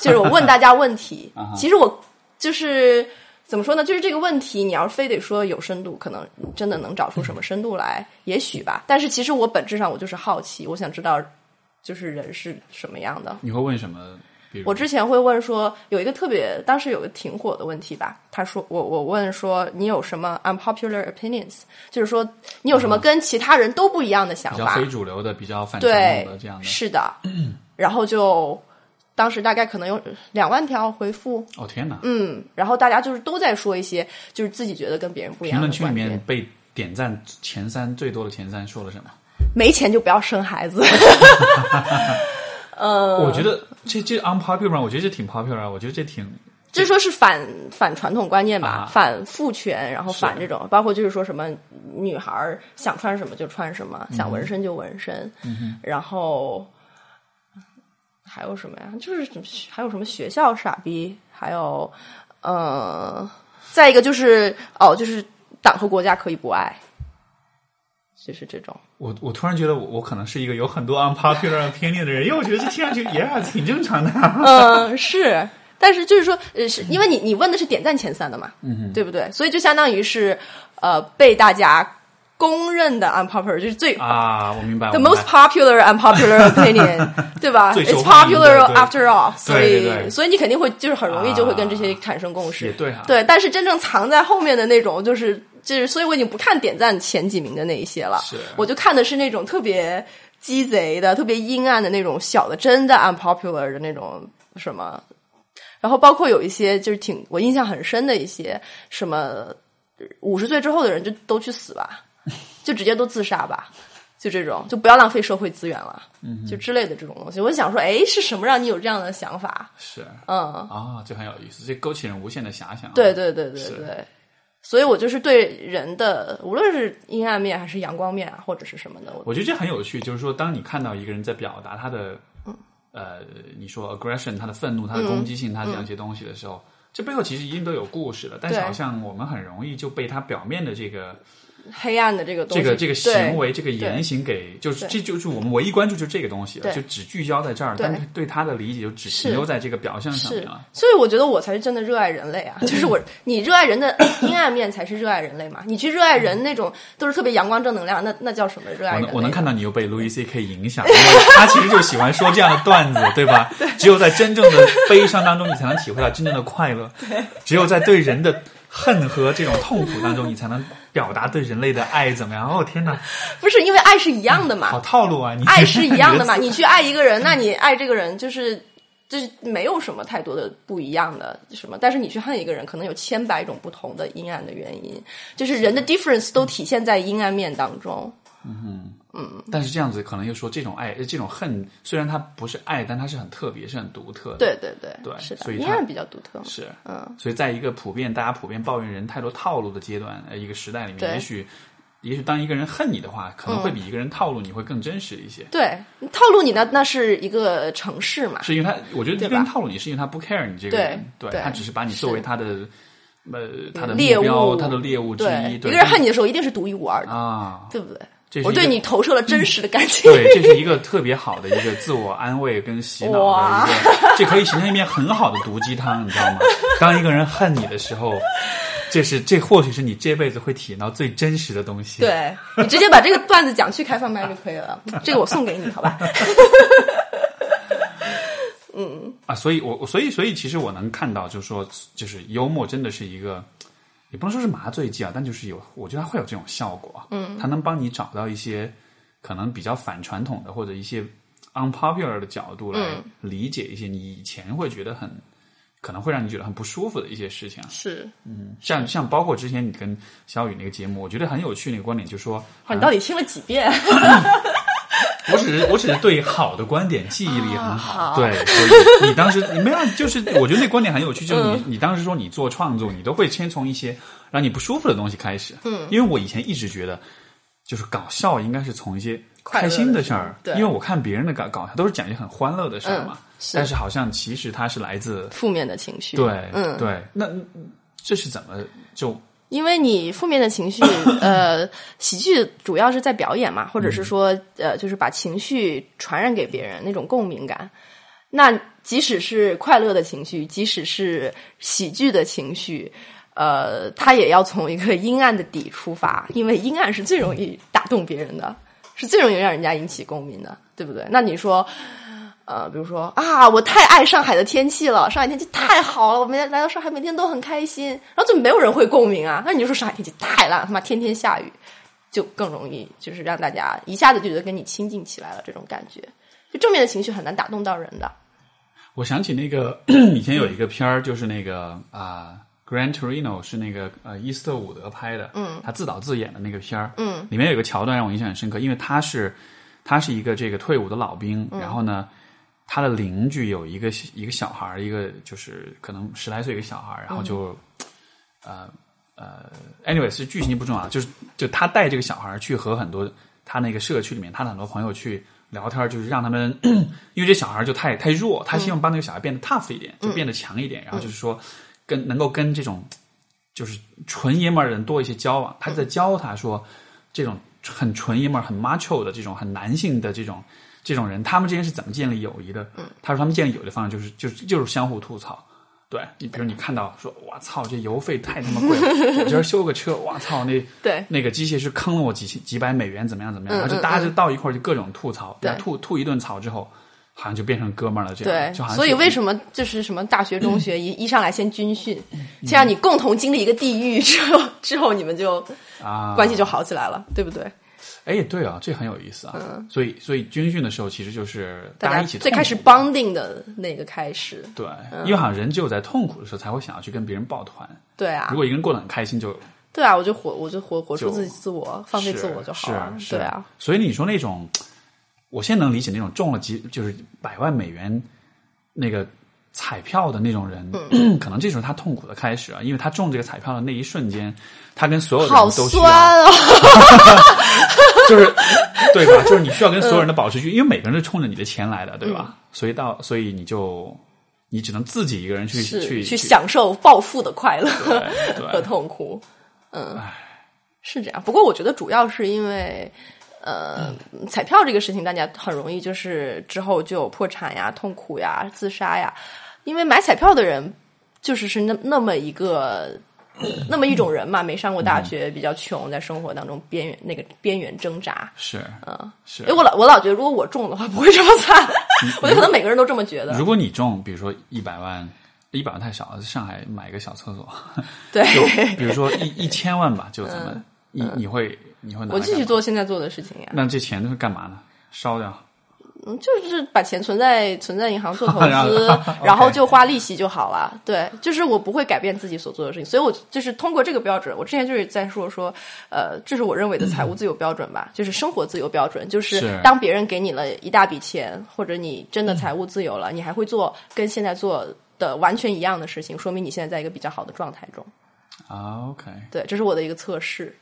就是我问大家问题。*laughs* 其实我就是怎么说呢？就是这个问题，你要非得说有深度，可能真的能找出什么深度来，也许吧。但是其实我本质上我就是好奇，我想知道就是人是什么样的。你会问什么？我之前会问说，有一个特别，当时有个挺火的问题吧。他说，我我问说，你有什么 unpopular opinions？就是说，你有什么跟其他人都不一样的想法？比较非主流的、比较反传对统的这样，的。是的。然后就当时大概可能有两万条回复，哦天哪！嗯，然后大家就是都在说一些就是自己觉得跟别人不一样的评论区里。面被点赞前三最多的前三说了什么？没钱就不要生孩子。*laughs* 呃，我觉得这这 unpopular，我觉得这挺 popular，我觉得这挺就是说是反反传统观念吧，啊反父权，然后反这种，包括就是说什么女孩儿想穿什么就穿什么，嗯想纹身就纹身，然后还有什么呀？就是还有什么学校傻逼，还有呃，再一个就是哦，就是党和国家可以不爱，就是这种。我我突然觉得我我可能是一个有很多 unpopular opinion 的人，因为我觉得这听上去也挺正常的。嗯，是，但是就是说，呃，是因为你你问的是点赞前三的嘛，嗯对不对？所以就相当于是呃被大家公认的 unpopular，就是最、啊，我明白。the most popular unpopular opinion，*laughs* 对吧？It's popular after all，所以所以你肯定会就是很容易就会跟这些啊产生共识，对哈对。但是真正藏在后面的那种，就是就是，所以我已经不看点赞前几名的那一些了，是我就看的是那种特别鸡贼的、特别阴暗的那种小的，真的 unpopular 的那种什么。然后包括有一些就是挺我印象很深的一些什么五十岁之后的人就都去死吧，就直接都自杀吧。就这种，就不要浪费社会资源了，嗯，就之类的这种东西。我想说，哎，是什么让你有这样的想法？是，嗯，啊，这很有意思，这勾起人无限的遐想。对对对对对，所以我就是对人的，无论是阴暗面还是阳光面啊，或者是什么的，我觉得这很有趣。就是说，当你看到一个人在表达他的，嗯呃，你说 aggression，他的愤怒，他的攻击性，他这样一些东西的时候，这背后其实一定都有故事的。但是好像我们很容易就被他表面的这个。黑暗的这个东西这个这个行为，这个言行给就是这就是我们唯一关注就是这个东西了，就只聚焦在这儿，但是对他的理解就只停留在这个表象上面了。所以我觉得我才是真的热爱人类啊！就是我，你热爱人的 *laughs* 阴暗面才是热爱人类嘛？你去热爱人那种都是特别阳光正能量，那那叫什么热爱？我能我能看到你又被 Louis C K 影响，因为他其实就喜欢说这样的段子，*laughs* 对吧？只有在真正的悲伤当中，你才能体会到真正的快乐。只有在对人的。恨和这种痛苦当中，你才能表达对人类的爱，怎么样？哦，天哪！不是因为爱是一样的嘛？好套路啊！你爱是一样的嘛？*laughs* 你去爱一个人，那你爱这个人就是就是没有什么太多的不一样的什么。但是你去恨一个人，可能有千百种不同的阴暗的原因，就是人的 difference 都体现在阴暗面当中。嗯哼。嗯，但是这样子可能又说这种爱，这种恨虽然它不是爱，但它是很特别，是很独特的。对对对，对，是的，所以它比较独特。是，嗯，所以在一个普遍大家普遍抱怨人太多套路的阶段，呃，一个时代里面，也许，也许当一个人恨你的话，可能会比一个人套路你会更真实一些。对，套路你那，那是一个城市嘛？是因为他，我觉得一个人套路你是因为他不 care 你这个人，对他只是把你作为他的呃他的猎物，他的猎物之一。对一个人恨你的时候，一定是独一无二的啊，对不对？我对你投射了真实的感情，对，这是一个特别好的一个自我安慰跟洗脑的一个，这可以形成一面很好的毒鸡汤，你知道吗？当一个人恨你的时候，这是这或许是你这辈子会体验到最真实的东西。对你直接把这个段子讲去开放麦就可以了，这个我送给你，好吧？*laughs* 嗯啊，所以我所以所以其实我能看到，就是说，就是幽默真的是一个。也不能说是麻醉剂啊，但就是有，我觉得它会有这种效果。嗯，它能帮你找到一些可能比较反传统的或者一些 unpopular 的角度来理解一些你以前会觉得很可能会让你觉得很不舒服的一些事情。是，嗯，像像包括之前你跟小雨那个节目，我觉得很有趣。那个观点就是说，你到底听了几遍？*laughs* *laughs* 我只是我只是对好的观点记忆力很好，对，所以你当时你没有，就是我觉得那观点很有趣，就是你你当时说你做创作，你都会先从一些让你不舒服的东西开始，嗯，因为我以前一直觉得，就是搞笑应该是从一些开心的事儿，对，因为我看别人的搞搞笑都是讲一些很欢乐的事儿嘛，但是。好像其实它是来自负面的情绪，对，嗯，对，那这是怎么就？因为你负面的情绪，呃，喜剧主要是在表演嘛，或者是说，呃，就是把情绪传染给别人那种共鸣感。那即使是快乐的情绪，即使是喜剧的情绪，呃，它也要从一个阴暗的底出发，因为阴暗是最容易打动别人的，是最容易让人家引起共鸣的，对不对？那你说。呃，比如说啊，我太爱上海的天气了，上海天气太好了，我每天来到上海每天都很开心，然后就没有人会共鸣啊。那你就说上海天气太烂，他妈天天下雨，就更容易就是让大家一下子就觉得跟你亲近起来了，这种感觉，就正面的情绪很难打动到人的。我想起那个 *clears throat* 以前有一个片儿，就是那个啊，《Gran Torino》是那个呃伊斯特伍德拍的，嗯，他自导自演的那个片儿，嗯，里面有个桥段让我印象很深刻，因为他是他是一个这个退伍的老兵，然后呢。他的邻居有一个一个小孩一个就是可能十来岁一个小孩然后就呃呃，anyway 是剧情不重要，就是就他带这个小孩去和很多他那个社区里面他的很多朋友去聊天，就是让他们，*clears throat* 因为这小孩就太太弱，他希望帮那个小孩变得 tough 一点，就变得强一点，然后就是说跟能够跟这种就是纯爷们儿人多一些交往，他在教他说这种很纯爷们儿很 macho 的这种很男性的这种。这种人，他们之间是怎么建立友谊的？嗯，他说他们建立友谊的方式就是就是就是相互吐槽。对你，比如你看到说，我操，这油费太他妈贵了，*laughs* 我今儿修个车，我操，那对那个机械师坑了我几千几百美元，怎么样怎么样？然后就大家就到一块儿就各种吐槽，吐吐一顿槽之后，好像就变成哥们儿了。这样，对，所以为什么就是什么大学中学 *laughs* 一一上来先军训，先让你共同经历一个地狱之后，之后你们就啊关系就好起来了，对不对？哎，对啊，这很有意思啊。所以，所以军训的时候其实就是大家一起最开始 bonding 的那个开始。对，因为好像人只有在痛苦的时候才会想要去跟别人抱团。对啊如，果一个人过得很开心就，对啊，我就活，我就活活出自己自我，放飞自我就好了。对啊，。所以你说那种，我现在能理解那种中了几就是百万美元那个彩票的那种人，嗯可能这时候他痛苦的开始啊，因为他中这个彩票的那一瞬间，他跟所有人都需要，酸哦！就是 *laughs* 对吧？就是你需要跟所有人的保持距离，因为每个人都冲着你的钱来的，对吧？嗯所以到所以你就你只能自己一个人去去去享受暴富的快乐 *laughs* 和痛苦。嗯，是这样。不过我觉得主要是因为。呃，彩票这个事情，大家很容易就是之后就有破产呀、痛苦呀、自杀呀，因为买彩票的人就是是那那么一个 *clears throat* 那么一种人嘛，没上过大学，比较穷，在生活当中边缘那个边缘挣扎。是嗯，是因为。我老我老觉得，如果我中的话，不会这么惨。*laughs* 我觉得可能每个人都这么觉得。如果你中，比如说一百万，一百万太少了，在上海买一个小厕所，*laughs* 对，就比如说一一千万吧，就咱们，你你会你会我继续，做现在做的事情呀。那这钱都是干嘛呢？烧掉？嗯，就是把钱存在存在银行做投 *laughs* 资 *laughs* 然后就花利息就好了。对，就是我不会改变自己所做的事情，所以我就是通过这个标准，我之前就是在说说，呃，这是我认为的财务自由标准吧，就是生活自由标准，就是是当别人给你了一大笔钱，或者你真的财务自由了，你还会做跟现在做的完全一样的事情，说明你现在在一个比较好的状态中。啊，OK，对，这是我的一个测试。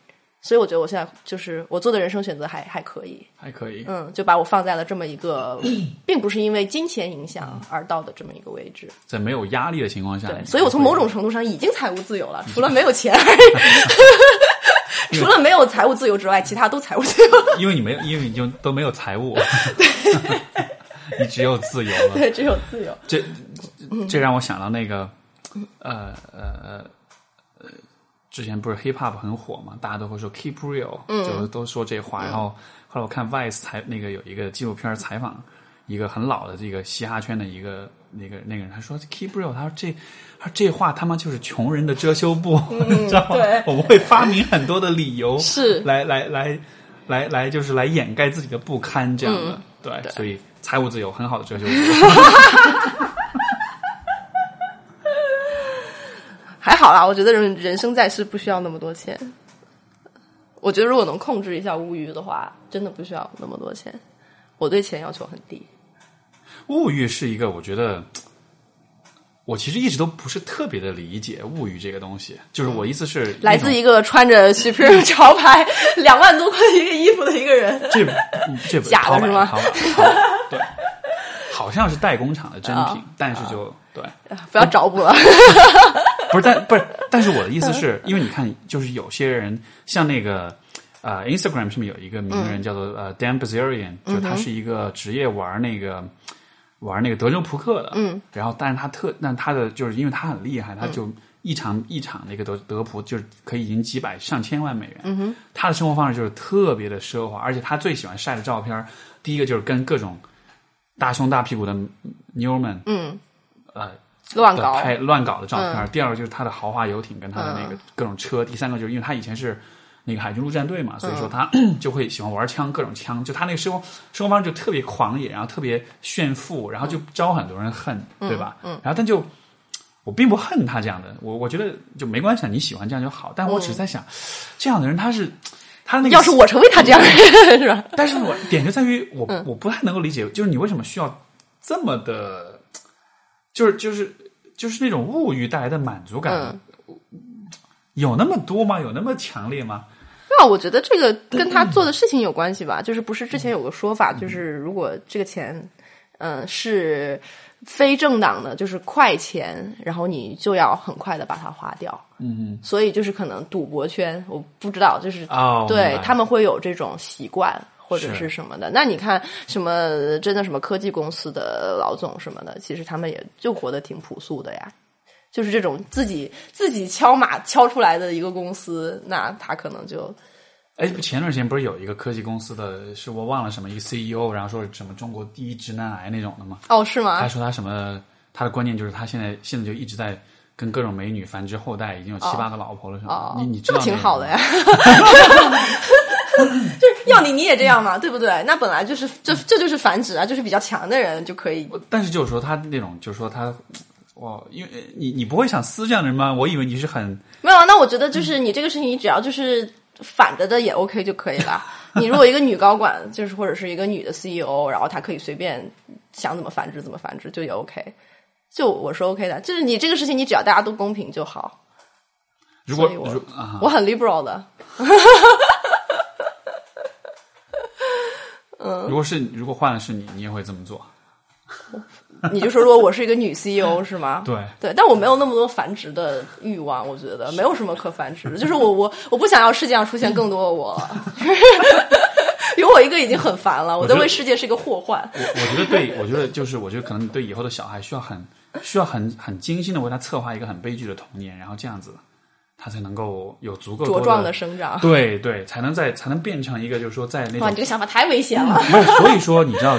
所以我觉得我现在就是我做的人生选择还还可以，还可以。嗯，就把我放在了这么一个，*clears throat* 并不是因为金钱影响而到的这么一个位置。在没有压力的情况下，对，所以我从某种程度上已经财务自由了，除了没有钱而已。除了没有财务自由之外，其他都财务自由。因为你没有，因为你就都没有财务，*laughs* 你只有自由了。对，只有自由。这这让我想到那个，呃呃呃，之前不是 hip hop 很火嘛，大家都会说 keep real，就都说这话。然后后来我看 Vice 采那个有一个纪录片采访一个很老的这个嘻哈圈的一个那个那个人，他说 keep real，他说这他说这话他妈就是穷人的遮羞布，*laughs* 你知道吗？我们会发明很多的理由，是来来来来来，就是来掩盖自己的不堪这样的。对，所以财务自由很好的遮羞布。还好啦，我觉得人人生在世不需要那么多钱。我觉得如果能控制一下物欲的话，真的不需要那么多钱。我对钱要求很低。物欲是一个，我觉得我其实一直都不是特别的理解物欲这个东西。就是我意思是，来自一个穿着 Supreme 潮牌 *laughs* 两万多块一个衣服的一个人，这这 *laughs* 假的是吗好像是代工厂的 *laughs* 真品，但是就对，不要找补了。不是，但不是，但是我的意思是，因为你看，就是有些人像那个呃，Instagram 上面有一个名人叫做呃 Dan Bazarian，就他是一个职业玩那个玩那个德州扑克的，嗯，然后但是他特，但他的就是因为他很厉害，他就一场一场那个德德扑就是可以赢几百上千万美元，嗯哼，他的生活方式就是特别的奢华，而且他最喜欢晒的照片，第一个就是跟各种大胸大屁股的妞们，嗯，呃。乱搞。拍乱搞的照片。第二个就是他的豪华游艇跟他的那个各种车。第三个就是因为他以前是那个海军陆战队嘛，所以说他 *clears throat* 就会喜欢玩枪，各种枪。就他那个生活生活方式就特别狂野，然后特别炫富，然后就招很多人恨，对吧？嗯。然后但就我并不恨他这样的，我我觉得就没关系，你喜欢这样就好。但我只是在想，这样的人他是他那个要是我成为他这样的人，是吧？但是我点就在于我、我不太能够理解，就是你为什么需要这么的，就是就是就是那种物欲带来的满足感，有那么多吗？有那么强烈吗？那我觉得这个跟他做的事情有关系吧。就是不是之前有个说法，就是如果这个钱，嗯、是非正当的，就是快钱，然后你就要很快的把它花掉。嗯所以就是可能赌博圈，我不知道，就是哦对他们会有这种习惯或者是是什么的。那你看什么真的什么科技公司的老总什么的，其实他们也就活得挺朴素的呀。就是这种自己自己敲码敲出来的一个公司，那他可能就哎，不前段时间不是有一个科技公司的，是我忘了什么一个 CEO，然后说什么中国第一直男癌那种的吗？哦是吗他？说他什么，他的观念就是他现在现在就一直在跟各种美女繁殖后代，已经有七八个老婆了什么的。哦，你你知这么挺道那个吗好的呀。*laughs* 就是要你你也这样嘛，对不对？那本来就是这这就是繁殖啊，就是比较强的人就可以。但是就是说他那种，就是说他，哇，因为你你不会想撕这样的人吗？我以为你是很没有啊，那我觉得就是你这个事情，你只要就是反着的也 OK 就可以了。你如果一个女高管，就是或者是一个女的 CEO，然后她可以随便想怎么繁殖怎么繁殖，就也 OK。就我是 OK 的，就是你这个事情，你只要大家都公平就好。如果我我很 liberal 的，*laughs* 如果是如果换了是你，你也会这么做？*laughs* 你就说说我是一个女 CEO 是吗？*laughs* 对，对，但我没有那么多繁殖的欲望，我觉得没有什么可繁殖的，就是我我我不想要世界上出现更多的我了，*laughs* 有我一个已经很烦了，我在为世界是一个祸患。我我觉得对，我觉得就是我觉得可能对以后的小孩需要很需要很很精心的为他策划一个很悲剧的童年，然后这样子他才能够有足够茁壮的的生长。*laughs* 对对，才能在才能变成一个就是说在那哇，你这个想法太危险了。没有，所以说你知道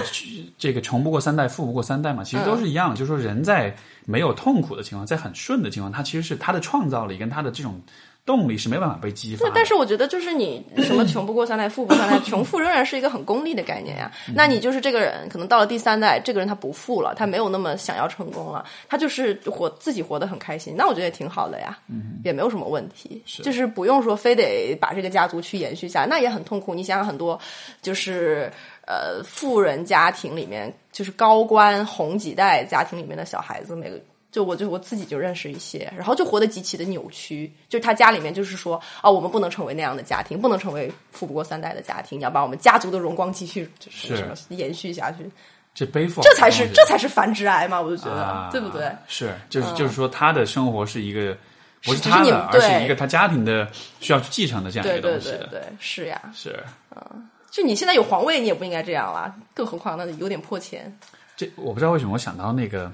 这个穷不过三代，富不过三代嘛，其实都是一样的。就是说人在没有痛苦的情况，在很顺的情况，他其实是他的创造力跟他的这种动力是没办法被激发对。，但是我觉得就是你什么穷不过三代，富不过三代，*laughs* 穷富仍然是一个很功利的概念呀。那你就是这个人，可能到了第三代，这个人他不富了，他没有那么想要成功了，他就是活自己活得很开心，那我觉得也挺好的呀，也没有什么问题，就是不用说非得把这个家族去延续下来，那也很痛苦。你想想很多就是。呃，富人家庭里面，就是高官红几代家庭里面的小孩子，每个就我就我自己就认识一些，然后就活得极其的扭曲。就是他家里面就是说啊、我们不能成为那样的家庭，不能成为富不过三代的家庭，你要把我们家族的荣光继续就是是什么延续下去，这背负这才是这才是繁殖癌嘛，我就觉得，啊，对不对？？是，就是就是说他的生活是一个不是他的，而是一个他家庭的需要去继承的这样一对对个东西的。对对，是呀。是嗯，就你现在有皇位，你也不应该这样啦，更何况那有点破钱。这我不知道为什么我想到那个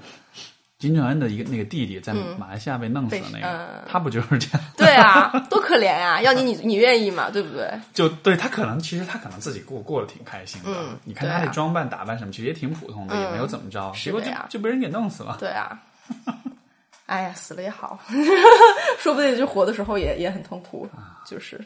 金正恩的一个那个弟弟在马来西亚被弄死的那个，嗯他不就是这样？对啊，*laughs* 多可怜啊！要你你你愿意吗，对不对？就对他可能其实他可能自己过过得挺开心的。嗯你看他的装扮打扮什么，其实也挺普通的，也没有怎么着，结果就就被人给弄死了。对啊。*laughs* 哎呀，死了也好，*laughs* 说不定就活的时候也也很痛苦，就是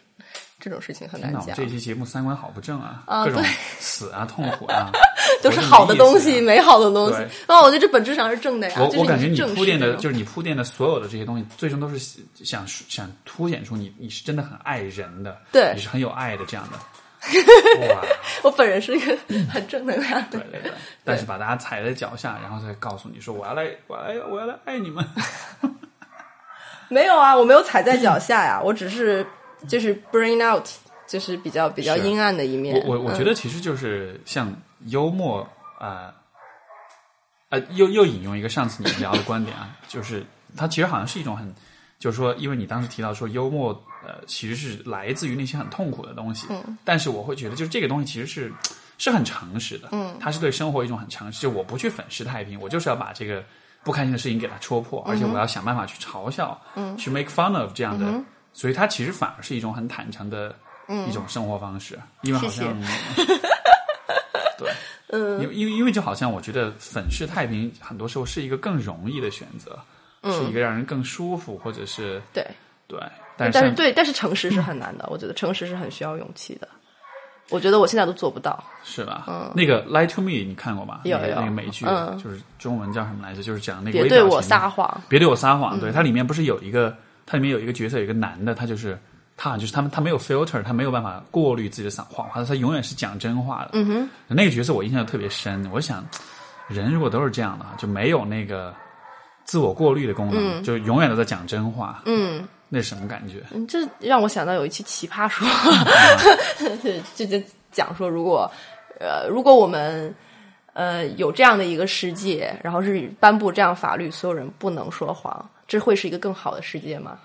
这种事情很难讲。这期节目三观好不正啊，啊各种对死啊、痛苦啊，*laughs* 都是好的东西，美好的东西对。啊，我觉得这本质上是正的呀。我我感觉正你铺垫的就是你铺垫的所有的这些东西，最终都是想想凸显出你你是真的很爱人的，对你是很有爱的这样的。*laughs* 哇，我本人是一个很正能量的对对对，*laughs* 但是把大家踩在脚下，然后再告诉你说我要来，我要来，我要来爱你们。没有啊，我没有踩在脚下呀，我只是就是 bring out，就是比较比较阴暗的一面。我我我嗯。觉得其实就是像幽默啊，呃又又引用一个上次你们聊的观点啊，就是它其实好像是一种很，就是说，因为你当时提到说幽默呃其实是来自于那些很痛苦的东西，嗯，但是我会觉得就是这个东西其实是是很诚实的，嗯，它是对生活一种很诚实，就我不去粉饰太平，我就是要把这个不开心的事情给它戳破，而且我要想办法去嘲笑，嗯，去 make fun of 这样的，所以它其实反而是一种很坦诚的。一种生活方式，因为好像 *laughs* 对，*laughs* 嗯，因为因为因为就好像我觉得粉饰太平，很多时候是一个更容易的选择，是一个让人更舒服，或者是对，对，但是但是对，但是诚实是很难的，我觉得诚实是很需要勇气的。我觉得我现在都做不到。是吧？那个《Lie to Me》你看过吗？有有那个那个美剧嗯就是中文叫什么来着？就是讲那个别对我撒谎。别对我撒谎。对，它里面不是有一个，它里面有一个角色，有一个男的，他就是他就是他们他没有 filter，他没有办法过滤自己的撒谎话，他永远是讲真话的。嗯哼，那个角色我印象特别深。我想，人如果都是这样的，就没有那个自我过滤的功能，就永远都在讲真话。嗯，那是什么感觉？嗯，这让我想到有一期《奇葩说》*laughs* 就就讲说，如果呃，如果我们呃有这样的一个世界，然后是颁布这样法律，所有人不能说谎，这会是一个更好的世界吗？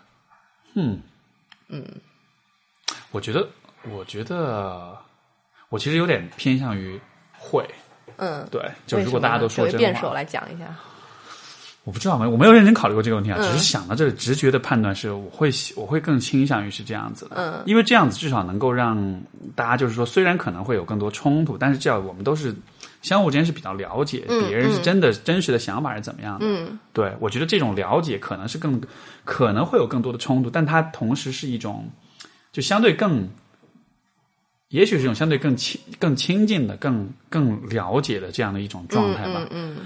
嗯。嗯，我觉得，我觉得，我其实有点偏向于会。嗯，对，就如果大家都说真话。辩手，来讲一下。我不知道没，我没有认真考虑过这个问题啊，嗯。只是想到这个直觉的判断是，我会喜我会更倾向于是这样子的，嗯，因为这样子至少能够让大家就是说，虽然可能会有更多冲突，但是至少我们都是相互之间是比较了解别人是真的真实的想法是怎么样的，嗯，对我觉得这种了解可能是更可能会有更多的冲突，但它同时是一种就相对更也许是一种相对更亲、更亲近的、更更了解的这样的一种状态吧。嗯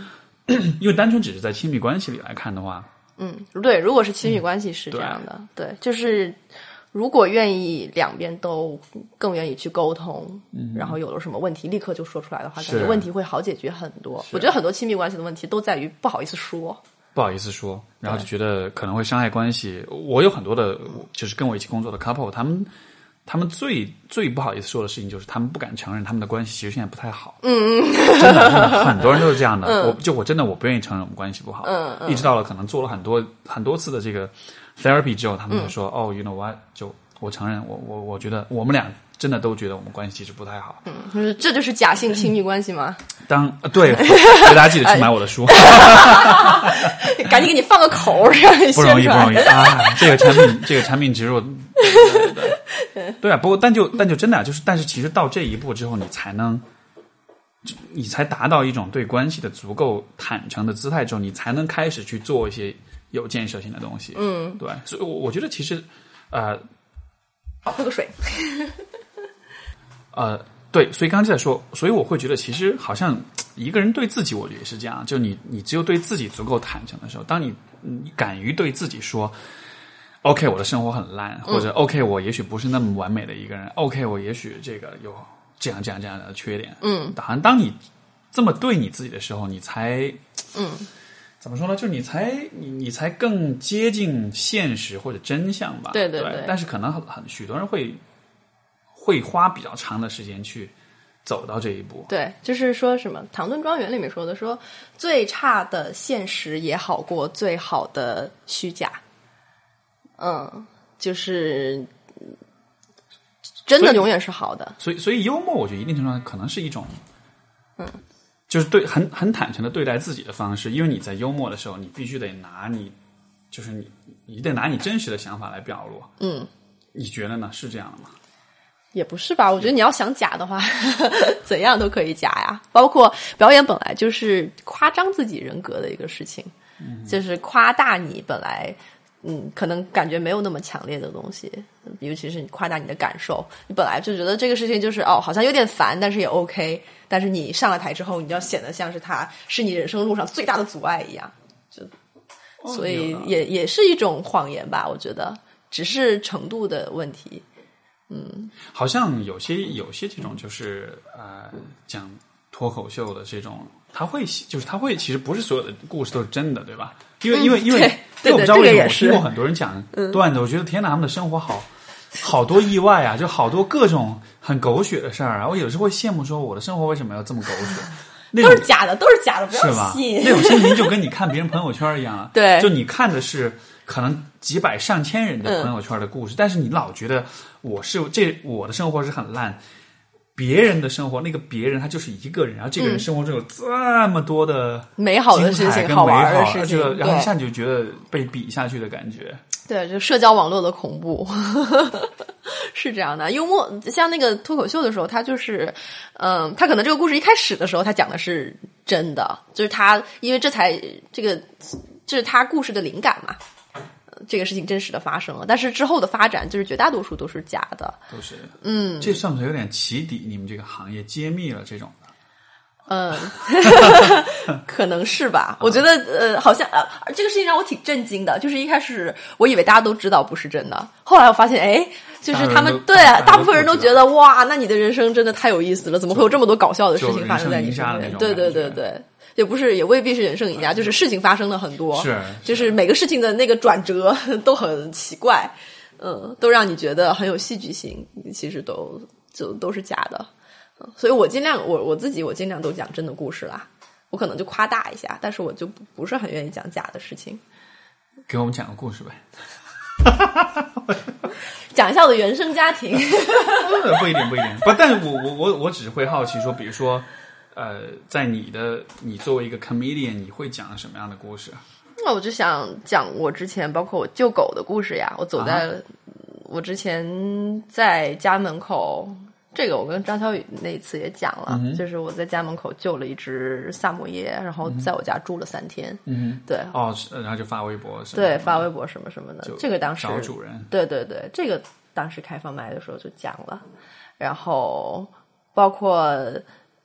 *clears throat* 因为单纯只是在亲密关系里来看的话，嗯，对，如果是亲密关系是这样的，对，就是如果愿意两边都更愿意去沟通，然后有了什么问题立刻就说出来的话，感觉问题会好解决很多。我觉得很多亲密关系的问题都在于不好意思说。不好意思说，然后就觉得可能会伤害关系。我有很多的，就是跟我一起工作的 couple，他们他们最最不好意思说的事情就是他们不敢承认他们的关系其实现在不太好。嗯嗯，真的真的很多人都是这样的。*laughs* 我就我真的我不愿意承认我们关系不好。嗯一直到了可能做了很多很多次的这个 therapy 之后，他们就说、哦，you know what，就我承认我我我觉得我们俩真的都觉得我们关系其实不太好。嗯就是这就是假性亲密关系吗？当呃对，所以大家记得去买我的书。*laughs* 赶紧给你放个口，不容易，不容易啊！这个产品，这个产品植入，对啊。不过，但就但就真的啊就是，但是其实到这一步之后，你才能，你才达到一种对关系的足够坦诚的姿态之后，你才能开始去做一些有建设性的东西。嗯，对。所以，我我觉得其实，呃喝个水。*laughs* 呃，对，所以刚才在说，所以我会觉得，其实好像一个人对自己，我觉得也是这样。就你，你只有对自己足够坦诚的时候，当你你敢于对自己说，OK，我的生活很烂，或者 OK，我也许不是那么完美的一个人，OK，我也许这个有这样这样这样的缺点，嗯，好像当你这么对你自己的时候，你才，嗯，怎么说呢？就是你才你你才更接近现实或者真相吧。对对对对但是可能很很许多人会会花比较长的时间去走到这一步。对，就是说什么《唐顿庄园》里面说的，说最差的现实也好过最好的虚假。嗯，就是嗯真的永远是好的。所以，所以幽默，我觉得一定程度上可能是一种，嗯，就是对很很坦诚的对待自己的方式。因为你在幽默的时候，你必须得拿你，就是你你得拿你真实的想法来表露。嗯，你觉得呢？是这样的吗？也不是吧？我觉得你要想假的话，*laughs* 怎样都可以假呀。包括表演本来就是夸张自己人格的一个事情，就是夸大你本来嗯可能感觉没有那么强烈的东西，尤其是你夸大你的感受，你本来就觉得这个事情就是哦好像有点烦，但是也 OK。但是你上了台之后，你就要显得像是他是你人生路上最大的阻碍一样，就所以也也是一种谎言吧。我觉得只是程度的问题。嗯好像有些有些这种就是呃讲脱口秀的这种，他会就是他会其实不是所有的故事都是真的，对吧？因为因为因为对我不知道为什么我听过很多人讲段子，我觉得天哪，他们的生活好好多意外啊，*laughs* 就好多各种很狗血的事儿啊。我有时候会羡慕说，我的生活为什么要这么狗血？那 *laughs* 种都是假的，都是假的，不是吧？要信。那种心情就跟你看别人朋友圈一样啊。*laughs* 对就你看的是可能几百上千人的朋友圈的故事，但是你老觉得我是这我的生活是很烂，别人的生活那个别人他就是一个人，然后这个人生活中有这么多的美好的事情、跟好玩的事情，然后一下你就觉得被比下去的感觉。对，就社交网络的恐怖 *laughs* 是这样的。幽默像那个脱口秀的时候，他就是，嗯，他可能这个故事一开始的时候，他讲的是真的，就是他因为这才这个这是他故事的灵感嘛。呃这个事情真实的发生了，但是之后的发展就是绝大多数都是假的。都是，嗯，这算不算有点起底？你们这个行业揭秘了这种的，嗯，*laughs* 可能是吧。我觉得呃，好像呃，这个事情让我挺震惊的。就是一开始我以为大家都知道不是真的，后来我发现，哎，就是他们对啊大部分人都觉得哇，那你的人生真的太有意思了，怎么会有这么多搞笑的事情发生在你身种对对对对。也不是，也未必是人生赢家，就是事情发生了很多，是就是每个事情的那个转折 *laughs* 都很奇怪，嗯，都让你觉得很有戏剧性，其实都就都是假的。嗯所以我尽量，我我自己我尽量都讲真的故事啦。我可能就夸大一下，但是我就不不是很愿意讲假的事情。给我们讲个故事呗。*laughs* 讲一下我的原生家庭，*laughs* 呃不一定，不一定。不，但是我我我我只是会好奇说，比如说，呃，在你的你作为一个 comedian，你会讲什么样的故事？那我就想讲我之前包括我救狗的故事呀。我走在、啊我之前在家门口，这个我跟张小雨那一次也讲了，就是我在家门口救了一只萨摩耶，然后在我家住了三天。嗯对，哦，是然后就发微博？对，发微博什么什么的，这个当时找主人。对对对，这个当时开放麦的时候就讲了。然后包括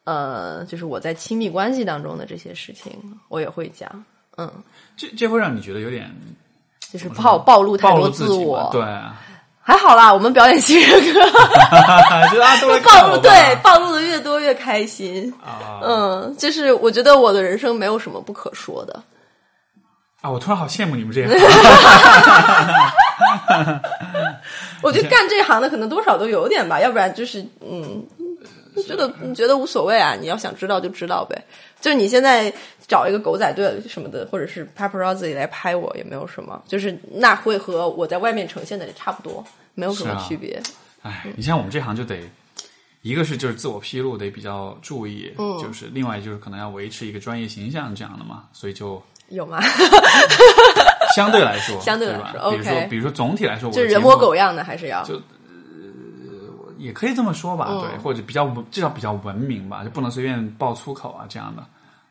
呃，就是我在亲密关系当中的这些事情，我也会讲。嗯，这这会让你觉得有点就是暴暴露太多自我嘛，对啊，还好啦，我们表演型人格 *laughs* 就大家都来 *laughs* 看暴露对暴露的越多越开心。啊嗯，就是我觉得我的人生没有什么不可说的。啊！我突然好羡慕你们这一行，*laughs* 我觉得干这行的可能多少都有点吧，要不然就是嗯，就觉得你觉得无所谓啊，你要想知道就知道呗。就是你现在找一个狗仔队什么的，或者是 paparazzi 来拍我也没有什么，就是那会和我在外面呈现的也差不多，没有什么区别。哎，你像我们这行就得，一个是就是自我披露得比较注意，嗯就是另外就是可能要维持一个专业形象这样的嘛，所以就 *laughs* 有吗？相对来说，相对来说比如说 OK 比如说总体来说，就是人模狗样的，还是要就也可以这么说吧，嗯对，或者比较文至少比较文明吧，就不能随便爆粗口啊这样的，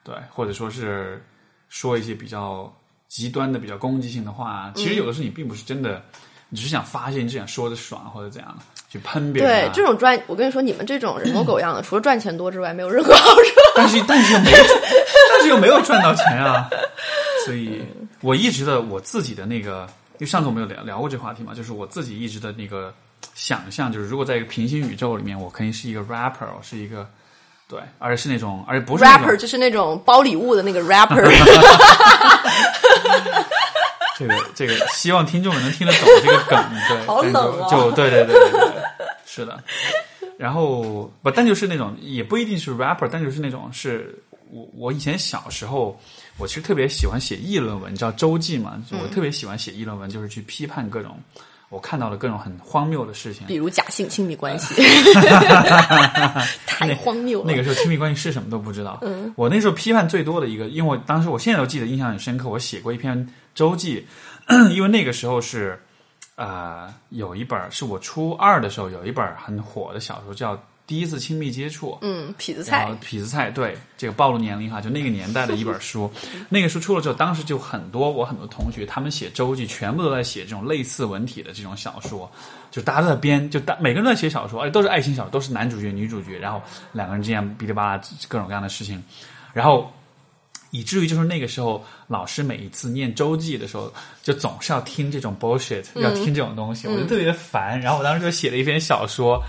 对，或者说是说一些比较极端的、比较攻击性的话啊。其实有的时候你并不是真的，你只是想发泄，你只想说的爽或者怎样的，去喷别人、啊。对这种赚，我跟你说，你们这种人模狗样的，*clears throat* 除了赚钱多之外，没有任何好处。但是但是又没 *laughs* 但是又没有赚到钱啊，所以我一直的我自己的那个，因为上次我们有聊聊过这话题嘛，就是我自己一直的那个想象，就是如果在一个平行宇宙里面，我肯定是一个 rapper，我是一个对，而是那种，而不是 rapper 就是那种包礼物的那个 rapper，*laughs* 这个这个，希望听众们能听得懂这个梗，对，好但就冷啊就对对对对对，是的。然后不，但就是那种也不一定是 rapper，但就是那种是我我以前小时候，我其实特别喜欢写议论文，你知道周记嘛？就我特别喜欢写议论文，就是去批判各种我看到了各种很荒谬的事情比。如假性亲密关系，*laughs* 太荒谬了。那个时候亲密关系是什么都不知道。嗯，我那时候批判最多的一个，因为我当时我现在都记得印象很深刻，我写过一篇周记，*coughs* 因为那个时候是呃有一本是我初二的时候有一本很火的小说叫《第一次亲密接触》。嗯，痞子菜，痞子菜，对这个暴露年龄哈，就那个年代的一本书。*laughs* 那个书出了之后，当时就很多我很多同学，他们写周记，全部都在写这种类似文体的这种小说，就大家都在编，就大每个人都在写小说，而且都是爱情小说，都是男主角女主角，然后两个人之间哔哩吧啦各种各样的事情，然后。以至于就是那个时候，老师每一次念周记的时候，就总是要听这种 bullshit，、要听这种东西，我就特别烦。然后我当时就写了一篇小说，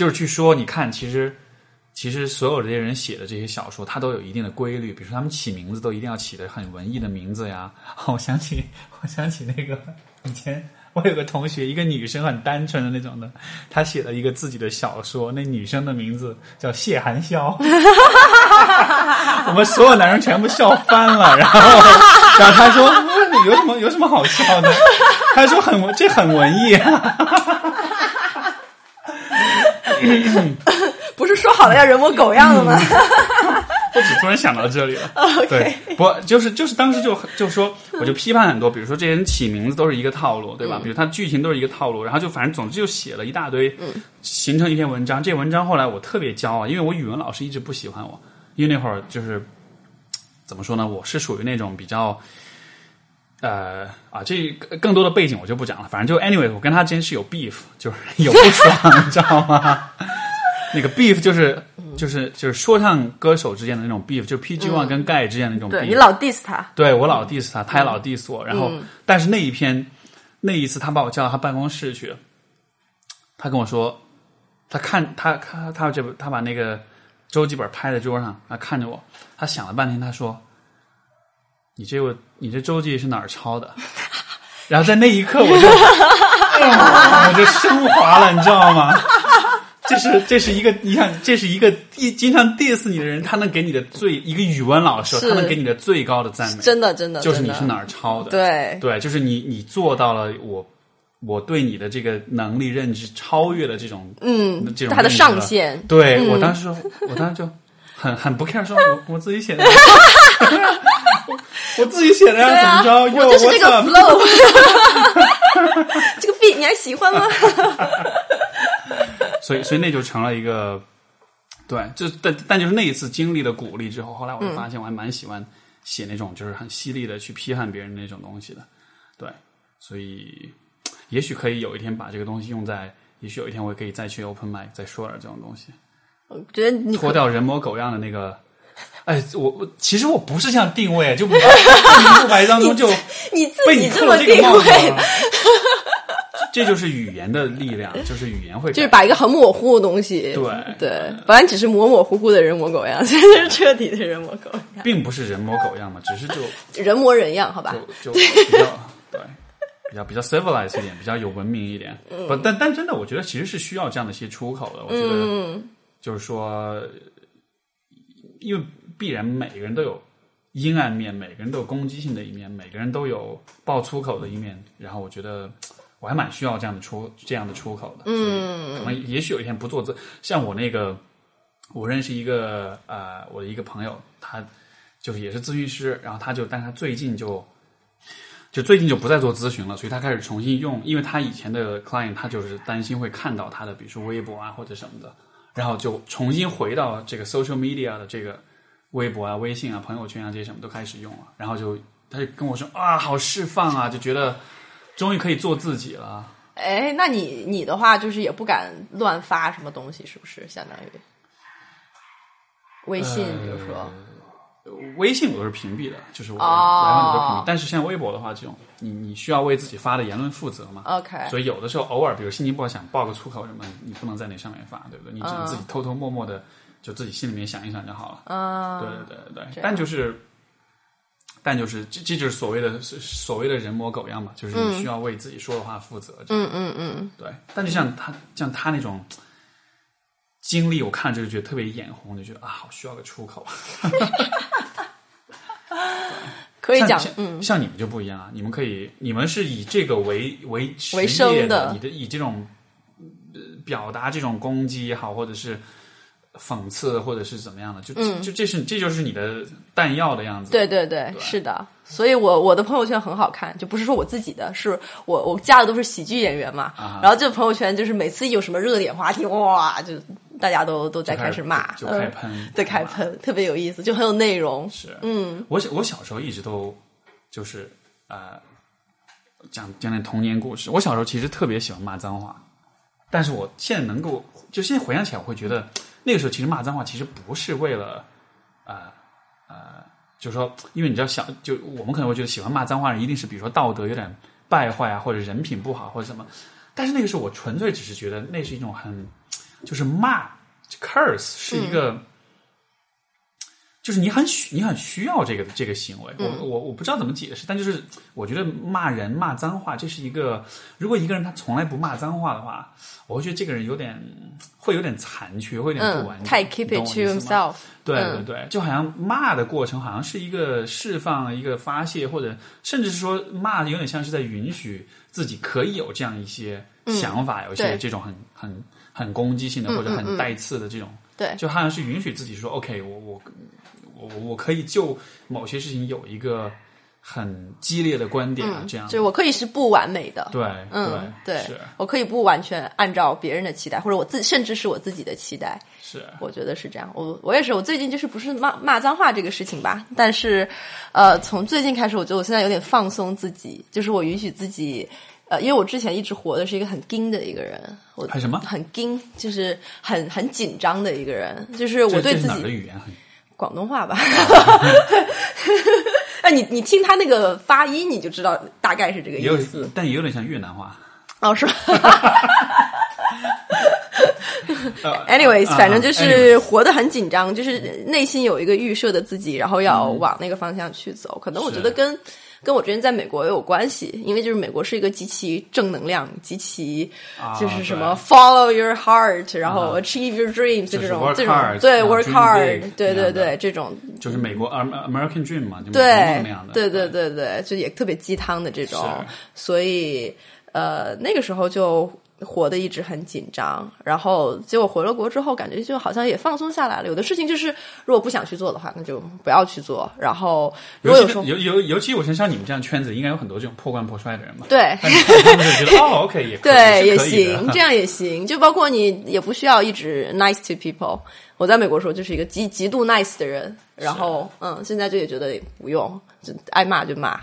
就是去说，你看，其实其实所有这些人写的这些小说，它都有一定的规律，比如说他们起名字都一定要起的很文艺的名字呀。我想起，我想起那个以前我有个同学，一个女生很单纯的那种的，她写了一个自己的小说，那女生的名字叫谢寒宵。*laughs* 我们所有男人全部笑翻了，然后，然后他说：“你有什么有什么好笑的？”他说很文，这很文艺、啊。*laughs* 不是说好了要人模狗样的吗？*laughs* 我只突然想到这里了。*laughs* 对，不就是就是当时就就说，我就批判很多，比如说这些人起名字都是一个套路，对吧？比如他剧情都是一个套路，然后就反正总之就写了一大堆，形成一篇文章。这文章后来我特别骄傲，因为我语文老师一直不喜欢我，因为那会儿就是怎么说呢，我是属于那种比较。呃啊，这更多的背景我就不讲了，反正就 anyway，我跟他之间是有 beef，就是有不爽，*laughs* 你知道吗？那个 beef 就是就是就是说唱歌手之间的那种 beef，就是 PG One 跟盖之间的那种 beef。对你老 diss 他，对我老 diss 他，他也老 diss 我。然后，但是那一篇那一次，他把我叫到他办公室去，他跟我说，他看他他他这他把那个周记本拍在桌上，他看着我，他想了半天，他说：“你这个你这周记是哪儿抄的？” *laughs* 然后在那一刻，我就、我就升华了，你知道吗？这是这是一个，你看，这是一个一经常 diss 你的人，他能给你的最一个语文老师，他能给你的最高的赞美，真的真的就是你是哪儿抄的，对对，就是你你做到了我我对你的这个能力认知超越了这种嗯这种他的上限对、嗯我当时说，我当时就很很不 care，说我我自己写的，*laughs* 我 *laughs* 我自己写的呀，啊，怎么着？我就是这个 up？flow，*laughs* 这个 beat 你还喜欢吗？*laughs* 所以所以那就成了一个，对，就但但就是那一次经历的鼓励之后，后来我就发现我还蛮喜欢写那种就是很犀利的去批判别人那种东西的，对，所以也许可以有一天把这个东西用在也许有一天我也可以再去 open mic 再说点这种东西，我觉得你脱掉人模狗样的那个。*laughs* 哎，我我其实我不是这样定位，就不明不白当中就 *laughs* 你自己这么定位，*laughs* 这就是语言的力量，就是语言会就是改把一个很模糊的东西，对对，本来只是模模糊糊的人模狗样，现在是彻底的人模狗样，并不是人模狗样嘛，只是就人模人样，好吧？就就比较对，比较比较 civilized 一点，比较有文明一点。嗯不，但但真的，我觉得其实是需要这样的一些出口的。我觉嗯得就是说，因为必然每个人都有阴暗面，每个人都有攻击性的一面，每个人都有爆粗口的一面。然后我觉得我还蛮需要这样的出这样的出口的。嗯，可能也许有一天不做自，像我那个，我认识一个呃，我的一个朋友，他就是也是咨询师，然后他就，但他最近就。就最近就不再做咨询了，所以他开始重新用，因为他以前的 client 他就是担心会看到他的，比如说微博啊或者什么的，然后就重新回到这个 social media 的这个微博啊、微信啊、朋友圈啊这些什么都开始用了，然后就他就跟我说啊，好释放啊，就觉得终于可以做自己了。哎，那你你的话就是也不敢乱发什么东西，是不是？相当于微信，比如说，微信我都是屏蔽的，就是我哦来往都是屏蔽。但是像微博的话，这种你你需要为自己发的言论负责嘛 OK 所以有的时候偶尔，比如心情不好想爆个粗口什么，你不能在那上面发，对不对？你只能自己偷偷摸摸的，就自己心里面想一想就好了。啊，对对对对但就是，但就是这这就是所谓的所谓的人模狗样嘛，就是你需要为自己说的话负责。嗯嗯嗯，对，但就像他像他那种经历，我看着就觉得特别眼红，就觉得啊，好需要个出口。*laughs* 可以讲，嗯，像你们就不一样啊，你们可以，你们是以这个为为为生的你的以这种呃表达这种攻击也好，或者是讽刺，或者是怎么样的，就、就这是这就是你的弹药的样子。嗯对对对，是的。所以我我的朋友圈很好看，就不是说我自己的，是我我加的都是喜剧演员嘛。啊然后这个朋友圈就是每次有什么热点话题，哇，就大家都都在开始骂，就就开嗯喷，对，开喷，特别有意思，就很有内容。是，嗯，我小我小时候一直都就是呃讲讲点童年故事。我小时候其实特别喜欢骂脏话，但是我现在能够就现在回想起来，我会觉得那个时候其实骂脏话其实不是为了呃呃，就是说，因为你知道小就我们可能会觉得喜欢骂脏话的人一定是比如说道德有点败坏啊，或者人品不好或者什么，但是那个时候我纯粹只是觉得那是一种很就是骂 curse 是一个。就是你很需你很需要这个这个行为，我我我不知道怎么解释，但就是我觉得骂人骂脏话，这是一个如果一个人他从来不骂脏话的话，我会觉得这个人有点会有点残缺，会有点不完嗯，整。太 keep it to himself。对嗯对对，就好像骂的过程好像是一个释放、一个发泄，或者甚至是说骂有点像是在允许自己可以有这样一些想法，有一些这种很很很攻击性的或者很带刺的这种，对就好像是允许自己说 OK，我我我我可以就某些事情有一个很激烈的观点啊，这样就我可以是不完美的，对嗯，对对是我可以不完全按照别人的期待，或者我自甚至是我自己的期待，是我觉得是这样。我我也是，我最近就是不是骂骂脏话这个事情吧，但是呃，从最近开始，我觉得我现在有点放松自己，就是我允许自己。呃，因为我之前一直活的是一个很硬的一个人，我很什么很硬，就是很很紧张的一个人，就是我对自己哪的语言很广东话吧。*laughs* 哎，你你听他那个发音，你就知道大概是这个意思。，但也有点像越南话。哦，是吧 *laughs* 呃？Anyways，啊反正就是活得很紧张，就是内心有一个预设的自己，然后要往那个方向去走。可能我觉得跟跟我之前在美国也有关系，因为就是美国是一个极其正能量、极其啊就是什么 follow your heart，然后啊 achieve your dreams 就是这种这种对 work hard，big 对对对，这种。就是美国 Am- American Dream 嘛，对。对对对。对，就也特别鸡汤的这种，所以呃那个时候就活得一直很紧张，然后结果回了国之后，感觉就好像也放松下来了。有的事情就是如果不想去做的话，那就不要去做。然后如果有时候尤其尤尤尤其我像像你们这样圈子，应该有很多这种破罐破摔的人嘛。对。他们就觉得 *laughs* 哦，OK 也 *laughs* 对，也行，这样也行。就包括你也不需要一直 nice to people。我在美国的时候就是一个极极度 nice 的人，然后嗯，现在就也觉得不用，就爱骂就骂，就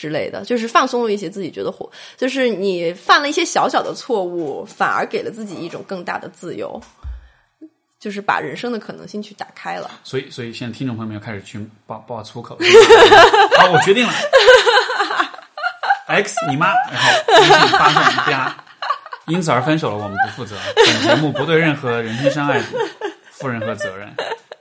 之类的，就是放松了一些自己觉得活，就是你犯了一些小小的错误，反而给了自己一种更大的自由，就是把人生的可能性去打开了。所以，所以现在听众朋友们要开始去爆爆粗口。好，我决定了，X 你妈，然后微信发送加，因此而分手了，我们不负责。本节目不对任何人身伤害负任何责任。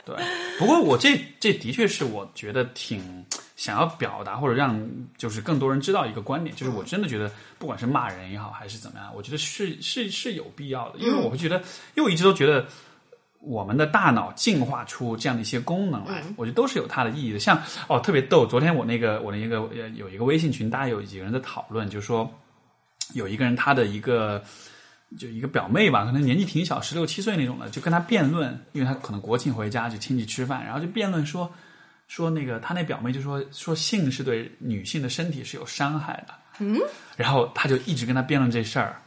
对，不过我这这的确是我觉得挺想要表达或者让就是更多人知道一个观点，就是我真的觉得不管是骂人也好还是怎么样，我觉得是是是有必要的，因为我会觉得，因为我一直都觉得我们的大脑进化出这样的一些功能来，我觉得都是有它的意义的。像哦，特别逗，昨天我那个我那个呃有一个微信群，大家有几个人在讨论，就说有一个人他的一个。就一个表妹吧，可能年纪挺小，十六七岁那种的，就跟他辩论，因为他可能国庆回家就亲戚吃饭，然后就辩论说说那个他那表妹就说说性是对女性的身体是有伤害的，嗯，然后他就一直跟他辩论这事儿。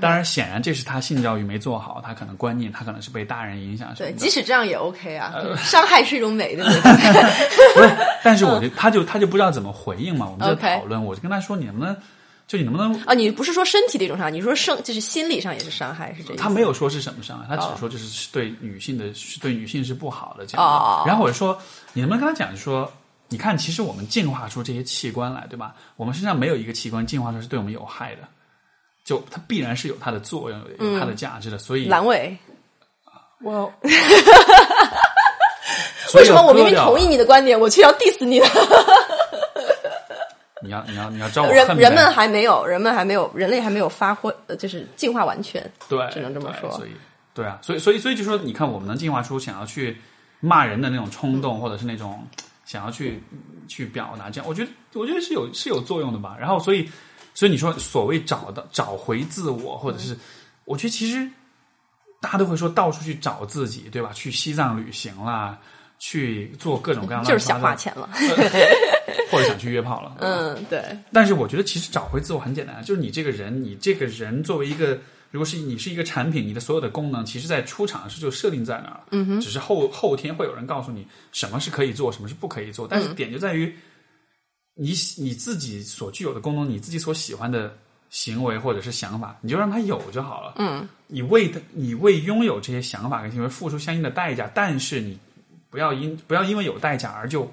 当然，显然这是他性教育没做好，他可能观念他可能是被大人影响。对，即使这样也 OK 啊，伤害是一种美，的 *laughs* 不是，但是我就他就他就不知道怎么回应嘛，我们在讨论，我就跟他说你能不能。就你能不能啊？你不是说身体的一种伤害，你说生就是心理上也是伤害，是这样。他没有说是什么伤害，他只是说就是对女性的，对女性是不好的。哦。然后我说，你能不能跟他讲，说你看，其实我们进化出这些器官来，对吧？我们身上没有一个器官进化出是对我们有害的，就它必然是有它的作用，有它的价值的。所以阑尾，我 *laughs* 为什么我明明同意你的观点，我却要 diss 你呢？你要你要你要招我人人们还没有，人们还没有，人类还没有发挥，就是进化完全。对，只能这么说。所以，对啊，所以所以所以就说，你看，我们能进化出想要去骂人的那种冲动，或者是那种想要去去表达这样，我觉得我觉得是有是有作用的吧。然后，所以所以你说所谓找到找回自我，或者是我觉得其实大家都会说到处去找自己，对吧？去西藏旅行啦。去做各种各样的，就是想花钱了，*laughs* 或者想去约炮了。嗯，对。但是我觉得其实找回自我很简单，就是你这个人，你这个人作为一个，如果是你是一个产品，你的所有的功能，其实在出厂时就设定在那儿。嗯哼。只是后后天会有人告诉你什么是可以做，什么是不可以做。但是点就在于，你你自己所具有的功能，你自己所喜欢的行为或者是想法，你就让他有就好了。嗯。你为的你为拥有这些想法跟行为付出相应的代价，但是你。不要因不要因为有代价而就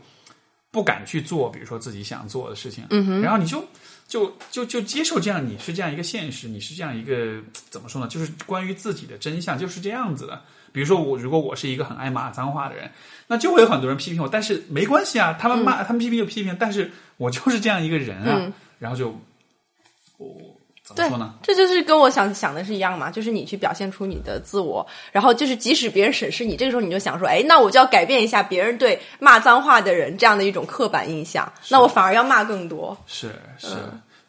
不敢去做，比如说自己想做的事情。然后你就就就就接受这样，你是这样一个现实，你是这样一个怎么说呢？就是关于自己的真相就是这样子的。比如说我，如果我是一个很爱骂脏话的人，那就会有很多人批评我。但是没关系啊，他们骂，他们批评就批评，但是我就是这样一个人啊。然后就我。对，这就是跟我想想的是一样嘛，就是你去表现出你的自我，然后就是即使别人审视你，这个时候你就想说，哎，那我就要改变一下别人对骂脏话的人这样的一种刻板印象，那我反而要骂更多。是是，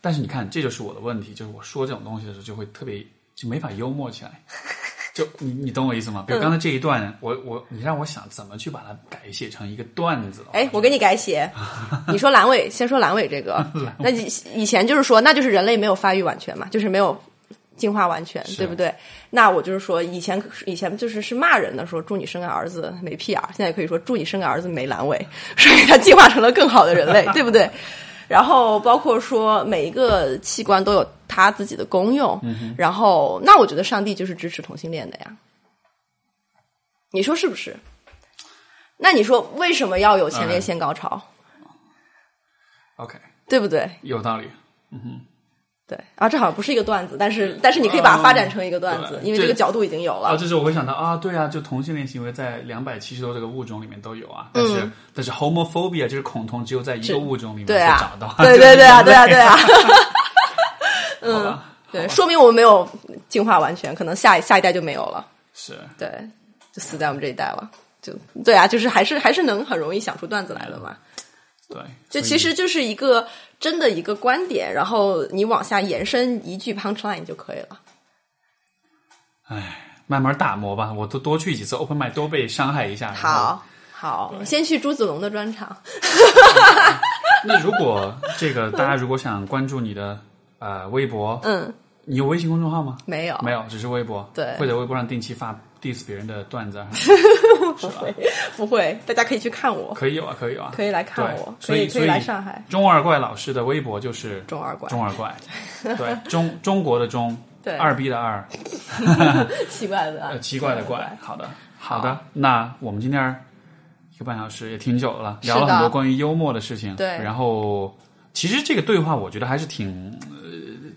但是你看，这就是我的问题，就是我说这种东西的时候就会特别就没法幽默起来。*laughs* 就你你懂我意思吗？比如刚才这一段，我我你让我想怎么去把它改写成一个段子。哎，我给你改写。*laughs* 你说阑尾，先说阑尾这个。那以以前就是说，那就是人类没有发育完全嘛，就是没有进化完全，对不对？那我就是说，以前以前就是是骂人的，说祝你生个儿子没屁眼，现在可以说祝你生个儿子没阑尾，*laughs* 所以他进化成了更好的人类，对不对？然后包括说每一个器官都有它自己的功用，然后那我觉得上帝就是支持同性恋的呀，你说是不是？那你说为什么要有前列腺高潮？OK，对不对？有道理，嗯哼。对啊，这好像不是一个段子，但是但是你可以把它发展成一个段子，因为这个角度已经有了。啊，这是我会想到啊，对啊，就同性恋行为在两百七十多这个物种里面都有啊，但是但是 homophobia 就是恐同，只有在一个物种里面会找到。对对 *laughs* 对啊，对啊对啊。*laughs* 嗯，对，说明我们没有进化完全，可能下下一代就没有了。是，对，就死在我们这一代了。就对啊，就是还是还是能很容易想出段子来的嘛。对，就其实就是一个。真的一个观点，然后你往下延伸一句 punchline 就可以了。哎，慢慢打磨吧，我都多去几次 open m i 都被伤害一下。好，好，先去朱子龙的专场。那如果这个大家如果想关注你的呃微博，嗯，你有微信公众号吗？没有，没有，只是微博。对，会在微博上定期发 diss 别人的段子。*laughs* 不会，不会，大家可以去看我，可以有啊，可以有啊，可以来看我，可所以以可以来上海。中二怪老师的微博就是中二怪中二怪，*laughs* 对，中中国的中，对二逼的二，*laughs* 奇怪的奇怪的怪。好的，好的，那我们今天一个半小时也挺久了，聊了很多关于幽默的事情。对然后其实这个对话，我觉得还是挺呃，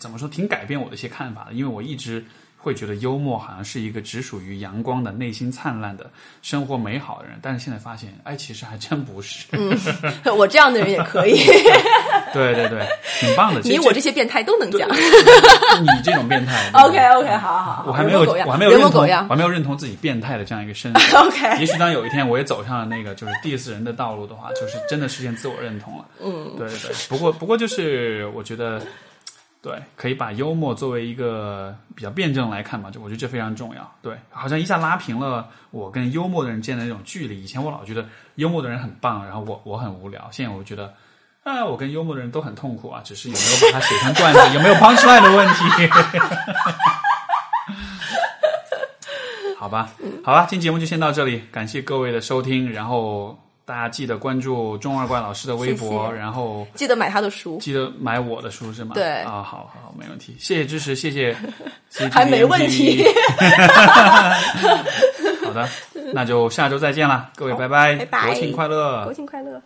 怎么说，挺改变我的一些看法的，因为我一直。会觉得幽默好像是一个只属于阳光的、内心灿烂的、生活美好的人，但是现在发现，哎，其实还真不是。我这样的人也可以，*laughs* 对对对，挺棒的。你我这些变态都能讲。你这种变态 *laughs* OK OK，好好好，我还没有，我还没有认同，我。还没有认同自己变态的这样一个身份。*laughs* OK，也许当有一天我也走上了那个就是 diss 人的道路的话，就是真的实现自我认同了。嗯，对对对。不过不过就是我觉得，对，可以把幽默作为一个比较辩证来看嘛，就我觉得这非常重要。对，好像一下拉平了我跟幽默的人间的那种距离。以前我老觉得幽默的人很棒，然后我我很无聊，现在我觉得。啊，我跟幽默的人都很痛苦啊，只是有没有把它写成段子，有没有 punch line 的问题。*laughs* 好吧，好吧，今天节目就先到这里，感谢各位的收听，然后大家记得关注钟二怪老师的微博，谢谢然后记得买他的书，记得买我的书是吗？对啊，好好，没问题，谢谢支持，谢谢 *laughs* 还没问题。*laughs* 好的，那就下周再见了，各位拜拜，拜拜国庆快乐国。庆快乐。